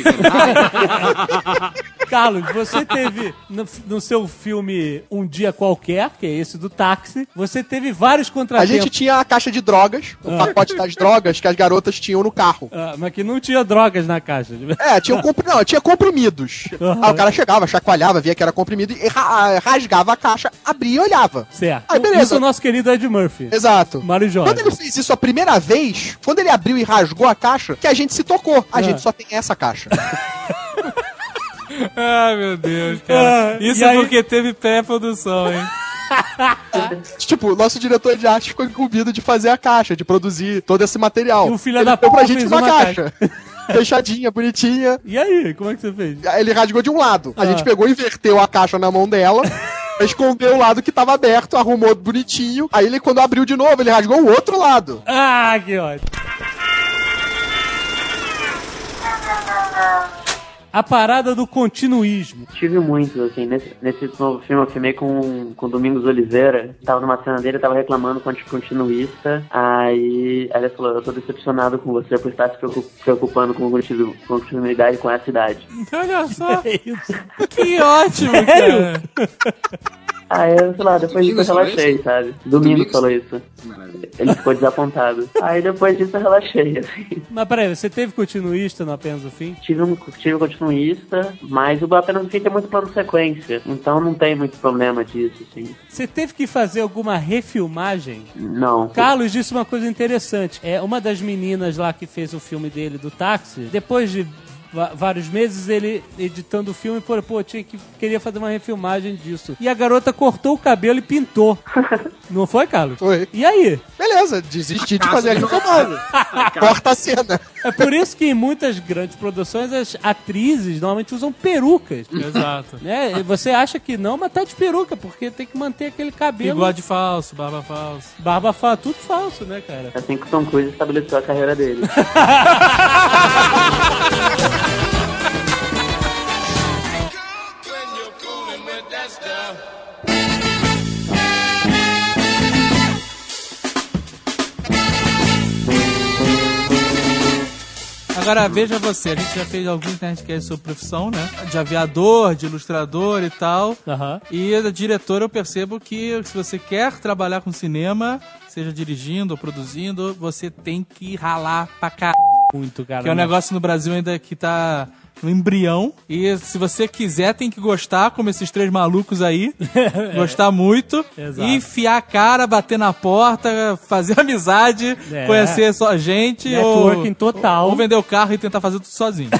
Carlos, você teve no, no seu filme Um Dia Qualquer, que é esse do táxi, você teve vários A contratempos. gente tinha a caixa de drogas, o Ah. pacote das drogas que as garotas tinham no carro. Ah, mas que não tinha drogas na caixa. É, tinha, um compri... não, tinha comprimidos. Aí o cara chegava, chacoalhava, via que era comprimido e ra- rasgava a caixa, abria e olhava. Certo. Aí, beleza. Isso é o nosso querido Ed Murphy. Exato. Mário Jorge. Quando ele fez isso a primeira vez, quando ele abriu e rasgou a caixa, que a gente se tocou. A Ah. gente só tem essa caixa. *laughs* Ai, meu Deus, cara. Ah, Isso é aí- porque teve pré-produção, hein? *laughs* tipo, o nosso diretor de arte ficou incumbido de fazer a caixa, de produzir todo esse material. E o filho ele da deu pra puta gente fez uma, uma caixa. *laughs* Fechadinha, bonitinha. E aí, como é que você fez? Ele rasgou de um lado. A Ah. gente pegou, inverteu a caixa na mão dela. Escondeu o lado que tava aberto, arrumou bonitinho. Aí ele, quando abriu de novo, ele rasgou o outro lado. Ah, que ótimo. A parada do continuismo. Tive muitos, assim, nesse, nesse novo filme eu filmei com, com o Domingos Oliveira. Tava numa cena dele, tava reclamando com o continuista. Aí, ele falou, eu tô decepcionado com você por estar se preocup- preocupando com continu- com continuidade com essa idade. Olha só, *laughs* É isso. que ótimo, cara. Aí, eu, sei lá, depois disso eu relaxei, isso? sabe? Domingos? falou isso. Maravilha. Ele ficou desapontado. *laughs* Aí depois disso eu relaxei, assim. Mas peraí, você teve continuista no Apenas o Fim? Tive um, tive um continuista, mas o apenas o fim tem muito plano sequência. Então não tem muito problema disso, assim. Você teve que fazer alguma refilmagem? Não. Carlos disse uma coisa interessante. É uma das meninas lá que fez o filme dele do táxi, depois de vários meses ele editando o filme e falou, pô, tinha que, queria fazer uma refilmagem disso. E a garota cortou o cabelo e pintou. *laughs* Não foi, Carlos? Foi. E aí? Beleza, desisti de fazer a refilmagem. Corta a cena. É por isso que em muitas grandes produções as atrizes normalmente usam perucas. Exato. Né? Você acha que não, mas tá de peruca, porque tem que manter aquele cabelo. Bigode falso, barba falso. Barba falsa, tudo falso, né, cara? É assim que o Tom Cruise estabeleceu a carreira dele. *laughs* Agora veja você, a gente já fez alguns Nerdcasts sobre profissão, né? De aviador, de ilustrador e tal. Aham. E da diretora eu percebo que se você quer trabalhar com cinema, seja dirigindo ou produzindo, você tem que ralar pra cá. Muito, cara. Que é um negócio no Brasil ainda que tá no embrião. E se você quiser, tem que gostar, como esses três malucos aí. *laughs* gostar muito. Exato. E enfiar a cara, bater na porta, fazer *laughs* amizade, É. conhecer só gente. Networking ou, total. Ou vender o carro e tentar fazer tudo sozinho. *laughs*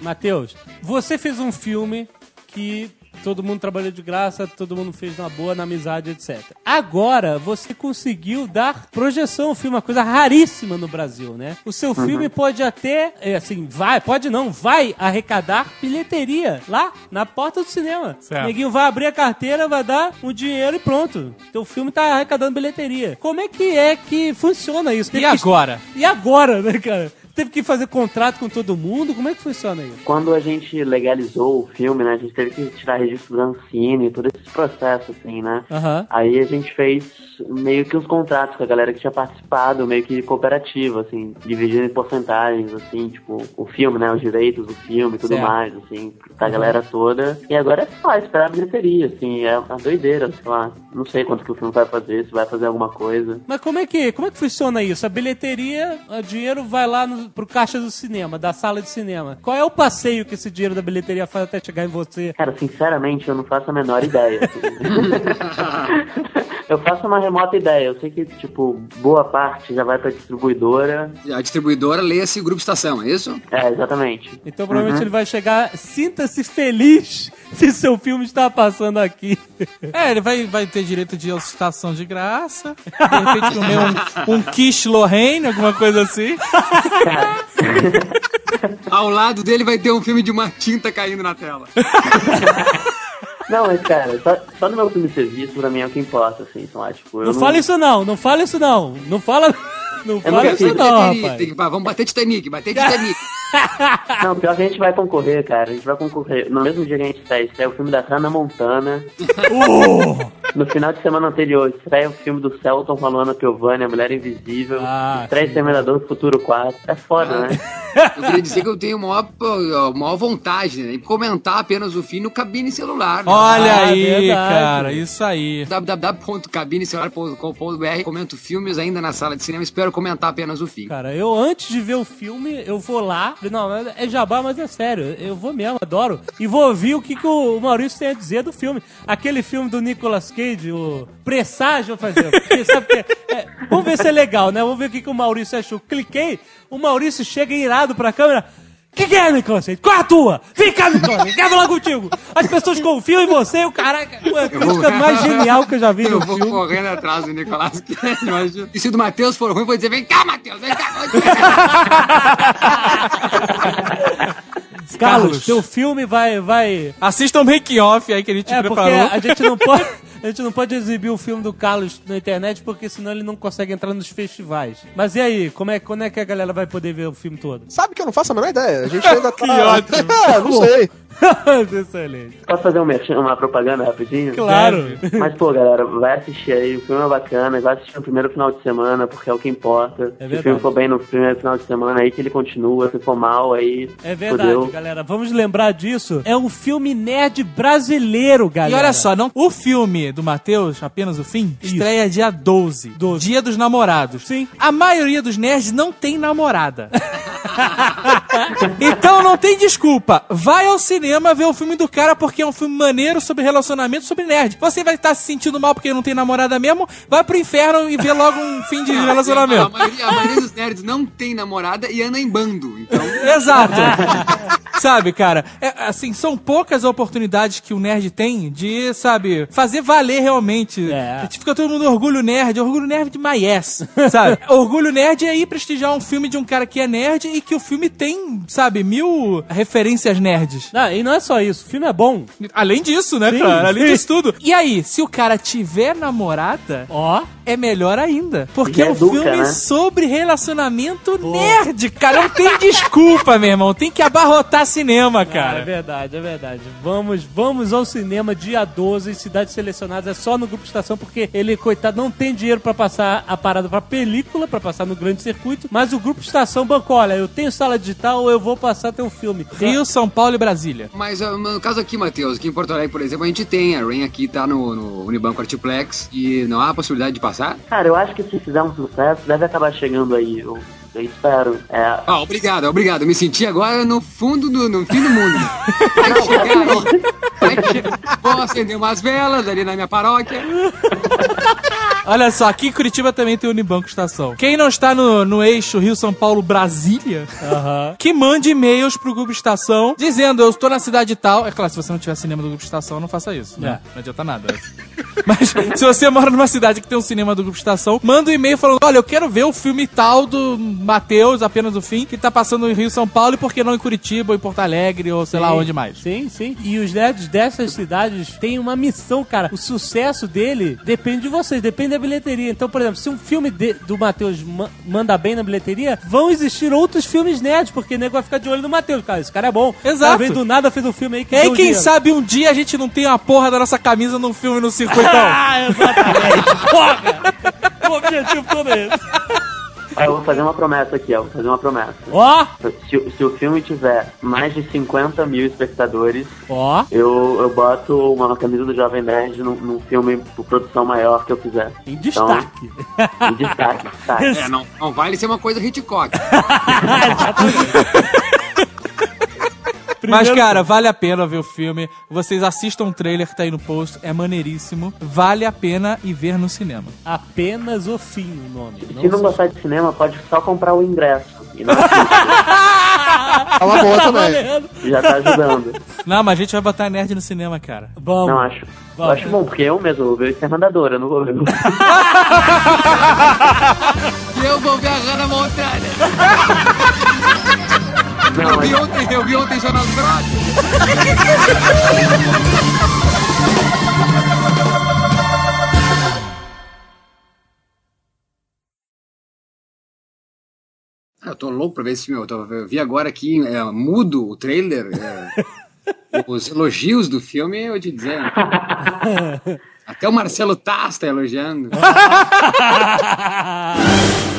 Matheus, você fez um filme que todo mundo trabalhou de graça, todo mundo fez na boa, na amizade, etc. Agora, você conseguiu dar projeção ao filme, uma coisa raríssima no Brasil, né? O seu filme pode até, é, assim, vai, pode não, vai arrecadar bilheteria lá na porta do cinema. Certo. Neguinho vai abrir a carteira, vai dar o dinheiro e pronto. Teu filme tá arrecadando bilheteria. Como é que é que funciona isso? e Teve que- agora? E agora, né, cara? Teve que fazer contrato com todo mundo? Como é que funciona isso? Quando a gente legalizou o filme, né, a gente teve que tirar registro da Ancine, todo esse processo, assim, né? Aham. Aí a gente fez meio que os contratos com a galera que tinha participado, meio que cooperativa, assim, dividindo em porcentagens, assim, tipo, o filme, né, os direitos do filme e tudo Certo. mais, assim, pra galera toda. E agora é só esperar a bilheteria, assim, é uma doideira, sei lá, não sei quanto que o filme vai fazer, se vai fazer alguma coisa. Mas como é que como é que funciona isso? A bilheteria, o dinheiro vai lá pro caixa do cinema, da sala de cinema. Qual é o passeio que esse dinheiro da bilheteria faz até chegar em você? Cara, sinceramente, eu não faço a menor ideia. *laughs* eu faço uma remota ideia. Eu sei que, tipo, boa parte já vai pra distribuidora. A distribuidora leia-se Grupo Estação, é isso? É, exatamente. Então provavelmente ele vai chegar, sinta-se feliz *laughs* se seu filme está passando aqui. É, ele vai, vai ter direito de estação de graça. De repente comer um, um quiche Lorraine, alguma coisa assim. *laughs* *laughs* Ao lado dele vai ter um filme de uma tinta caindo na tela. *laughs* Não, mas, cara, só, só no meu filme ser visto, pra mim é o que importa, assim. Então, é, tipo, eu Não fala isso não, não fala isso não. Não fala, não fala isso não, Tem que- rapaz. tem que- vamos bater Titanic, bater Titanic. *laughs* Não, pior que a gente vai concorrer, cara. A gente vai concorrer. No mesmo dia que a gente estreia, estreia o filme da Hannah Montana. *laughs* No final de semana anterior, estreia o filme do Celton com a Luana Piovani, A Mulher Invisível. Ah, estreia Exterminador do Futuro 4. É foda, né? Eu queria dizer que eu tenho maior, maior vontade, né? Em comentar apenas o fim no cabine celular. Né? Olha Ah, aí, verdade. cara, isso aí. www.cabinecelular.com.br Comento filmes ainda na sala de cinema, espero comentar apenas o fim. Cara, eu antes de ver o filme, eu vou lá. Não, é jabá, mas é sério. Eu vou mesmo, adoro. E vou ouvir o que, que o Maurício tem a dizer do filme. Aquele filme do Nicolas Cage, o Presságio, fazia. Porque, sabe que, é, vamos ver se é legal, né? Vamos ver o que, que o Maurício achou. Cliquei, o Maurício chega irado pra câmera. Que que é, Nicolas? Qual a tua? Vem cá, Nicolas quero falar contigo. As pessoas confiam em você e o caraca. É a coisa mais genial que eu já vi Eu no vou filme. correndo atrás do Nicolas Cage, imagina. E se o do Matheus for ruim, vou dizer, vem cá, Matheus, vem cá. *laughs* Carlos, Carlos. teu filme vai, vai, Assista um make-off aí que a gente É, porque preparou. a gente não pode. *laughs* A gente não pode exibir o filme do Carlos na internet porque senão ele não consegue entrar nos festivais. Mas e aí, como é, quando é que a galera vai poder ver o filme todo? Sabe que eu não faço a menor ideia. A gente *laughs* ainda tá... Que ótimo. *laughs* É, não sei. *laughs* Excelente. Posso fazer um merchan- uma propaganda rapidinho? Claro. Mas, pô, galera, vai assistir aí, o filme é bacana, vai assistir no primeiro final de semana, porque é o que importa. É se o filme for bem no primeiro final de semana, aí que ele continua, se for mal, aí. É verdade, fodeu. galera. Vamos lembrar disso. É um filme nerd brasileiro, E galera. olha só, não, o filme do Matheus, apenas o fim, Isso. estreia dia 12, 12. Dia dos Namorados. Sim. A maioria dos nerds não tem namorada. *laughs* *laughs* então não tem desculpa. Vai ao cinema ver o filme do cara porque é um filme maneiro sobre relacionamento, sobre nerd. Você vai estar se sentindo mal porque não tem namorada mesmo, vai pro inferno e vê logo um fim de *laughs* A relacionamento. maioria, a maioria dos nerds não tem namorada e anda em bando. Então, *laughs* Exato. sabe, cara, é, assim, são poucas oportunidades que o nerd tem de, sabe, fazer valer realmente. É. A gente fica todo mundo orgulho nerd, orgulho nerd de my ass, sabe? orgulho nerd é ir prestigiar um filme de um cara que é nerd e que o filme tem, sabe, mil referências nerds. Não, e não é só isso, o filme é bom. Além disso, né, Sim, cara? Além sim. disso tudo. E aí, se o cara tiver namorada, Ó, é melhor ainda. Porque é um educa, filme né? sobre relacionamento nerd, cara. Não tem desculpa, meu irmão. Tem que abarrotar cinema, é cara. verdade, é verdade. Vamos, vamos ao cinema dia 12 em cidades selecionadas, é só no grupo Estação, porque ele, coitado, não tem dinheiro pra passar a parada pra película, pra passar no grande circuito, mas o grupo Estação bancou, olha, eu tenho sala digital, eu vou passar teu filme. Rio, São Paulo e Brasília. mas ah, no caso aqui, Matheus, aqui em Porto Alegre, por exemplo, a gente tem. A Rain aqui tá no, no Unibanco Artiplex e não há possibilidade de passar? Cara, eu acho que se fizer um sucesso, deve acabar chegando aí. Eu, eu espero. É, Ah, obrigado, obrigado. Eu me senti agora no fundo do. no fim do mundo. *laughs* Vai chegar aí. Vai chegar. Vou acender umas velas ali na minha paróquia. *laughs* Olha só, aqui em Curitiba também tem o Unibanco Estação. Quem não está no, no eixo Rio, São Paulo, Brasília, Aham. que mande e-mails pro Grupo Estação dizendo eu estou na cidade tal. É claro, se você não tiver cinema do Grupo Estação, não faça isso, né? É. Não adianta nada. *laughs* *laughs* Mas se você mora numa cidade que tem um cinema do Grupo Estação, manda um e-mail falando: olha, eu quero ver o filme tal do Matheus, apenas o fim, que tá passando em Rio, São Paulo, e por que não em Curitiba, ou em Porto Alegre, ou sei lá Sim, onde mais. Sim, sim. E os nerds dessas cidades têm uma missão, cara. O sucesso dele depende de vocês, depende da bilheteria. Então, por exemplo, se um filme de- do Matheus ma- manda bem na bilheteria, vão existir outros filmes nerds, porque o nego vai ficar de olho no Matheus. Cara, esse cara é bom. Exato. Cara do nada, fez um filme aí que E aí, quem dinheiro. sabe um dia a gente não tem a porra da nossa camisa num filme no circuitão. *laughs* Ah, exatamente. Porra! O objetivo todo é esse. Eu vou fazer uma promessa aqui, ó. Vou fazer uma promessa. Ó, Se, o- se o filme tiver mais de 50 mil espectadores, ó, eu, eu boto uma camisa do Jovem Nerd num, num filme por produção maior que eu fizer. em destaque. Então, em destaque, destaque. *laughs* É, não, não vale ser uma coisa Hitchcock. *laughs* Mas, Primeiro- cara, vale a pena ver o filme. Vocês assistam o trailer que tá aí no post, é maneiríssimo. Vale a pena ir ver no cinema. Apenas o fim o nome. Se não se- gostar de cinema, pode só comprar o ingresso. E não. *laughs* É uma boa também. Valendo. já tá ajudando. Não, mas a gente vai botar nerd no cinema, cara. Vamos. Não acho. Eu Vamos. acho bom, porque eu mesmo vou ver o Exterminador, eu não vou ver. *laughs* *laughs* E eu vou ver a Hannah Montana. Não, Eu mas vi ontem, eu vi ontem Jonas Brothers. Ah, Eu tô louco pra ver esse filme. Eu, tô- eu vi agora aqui, é, mudo o trailer. é, *laughs* os elogios do filme, eu te dizer. *laughs* Até o Marcelo Taz tá elogiando. *laughs*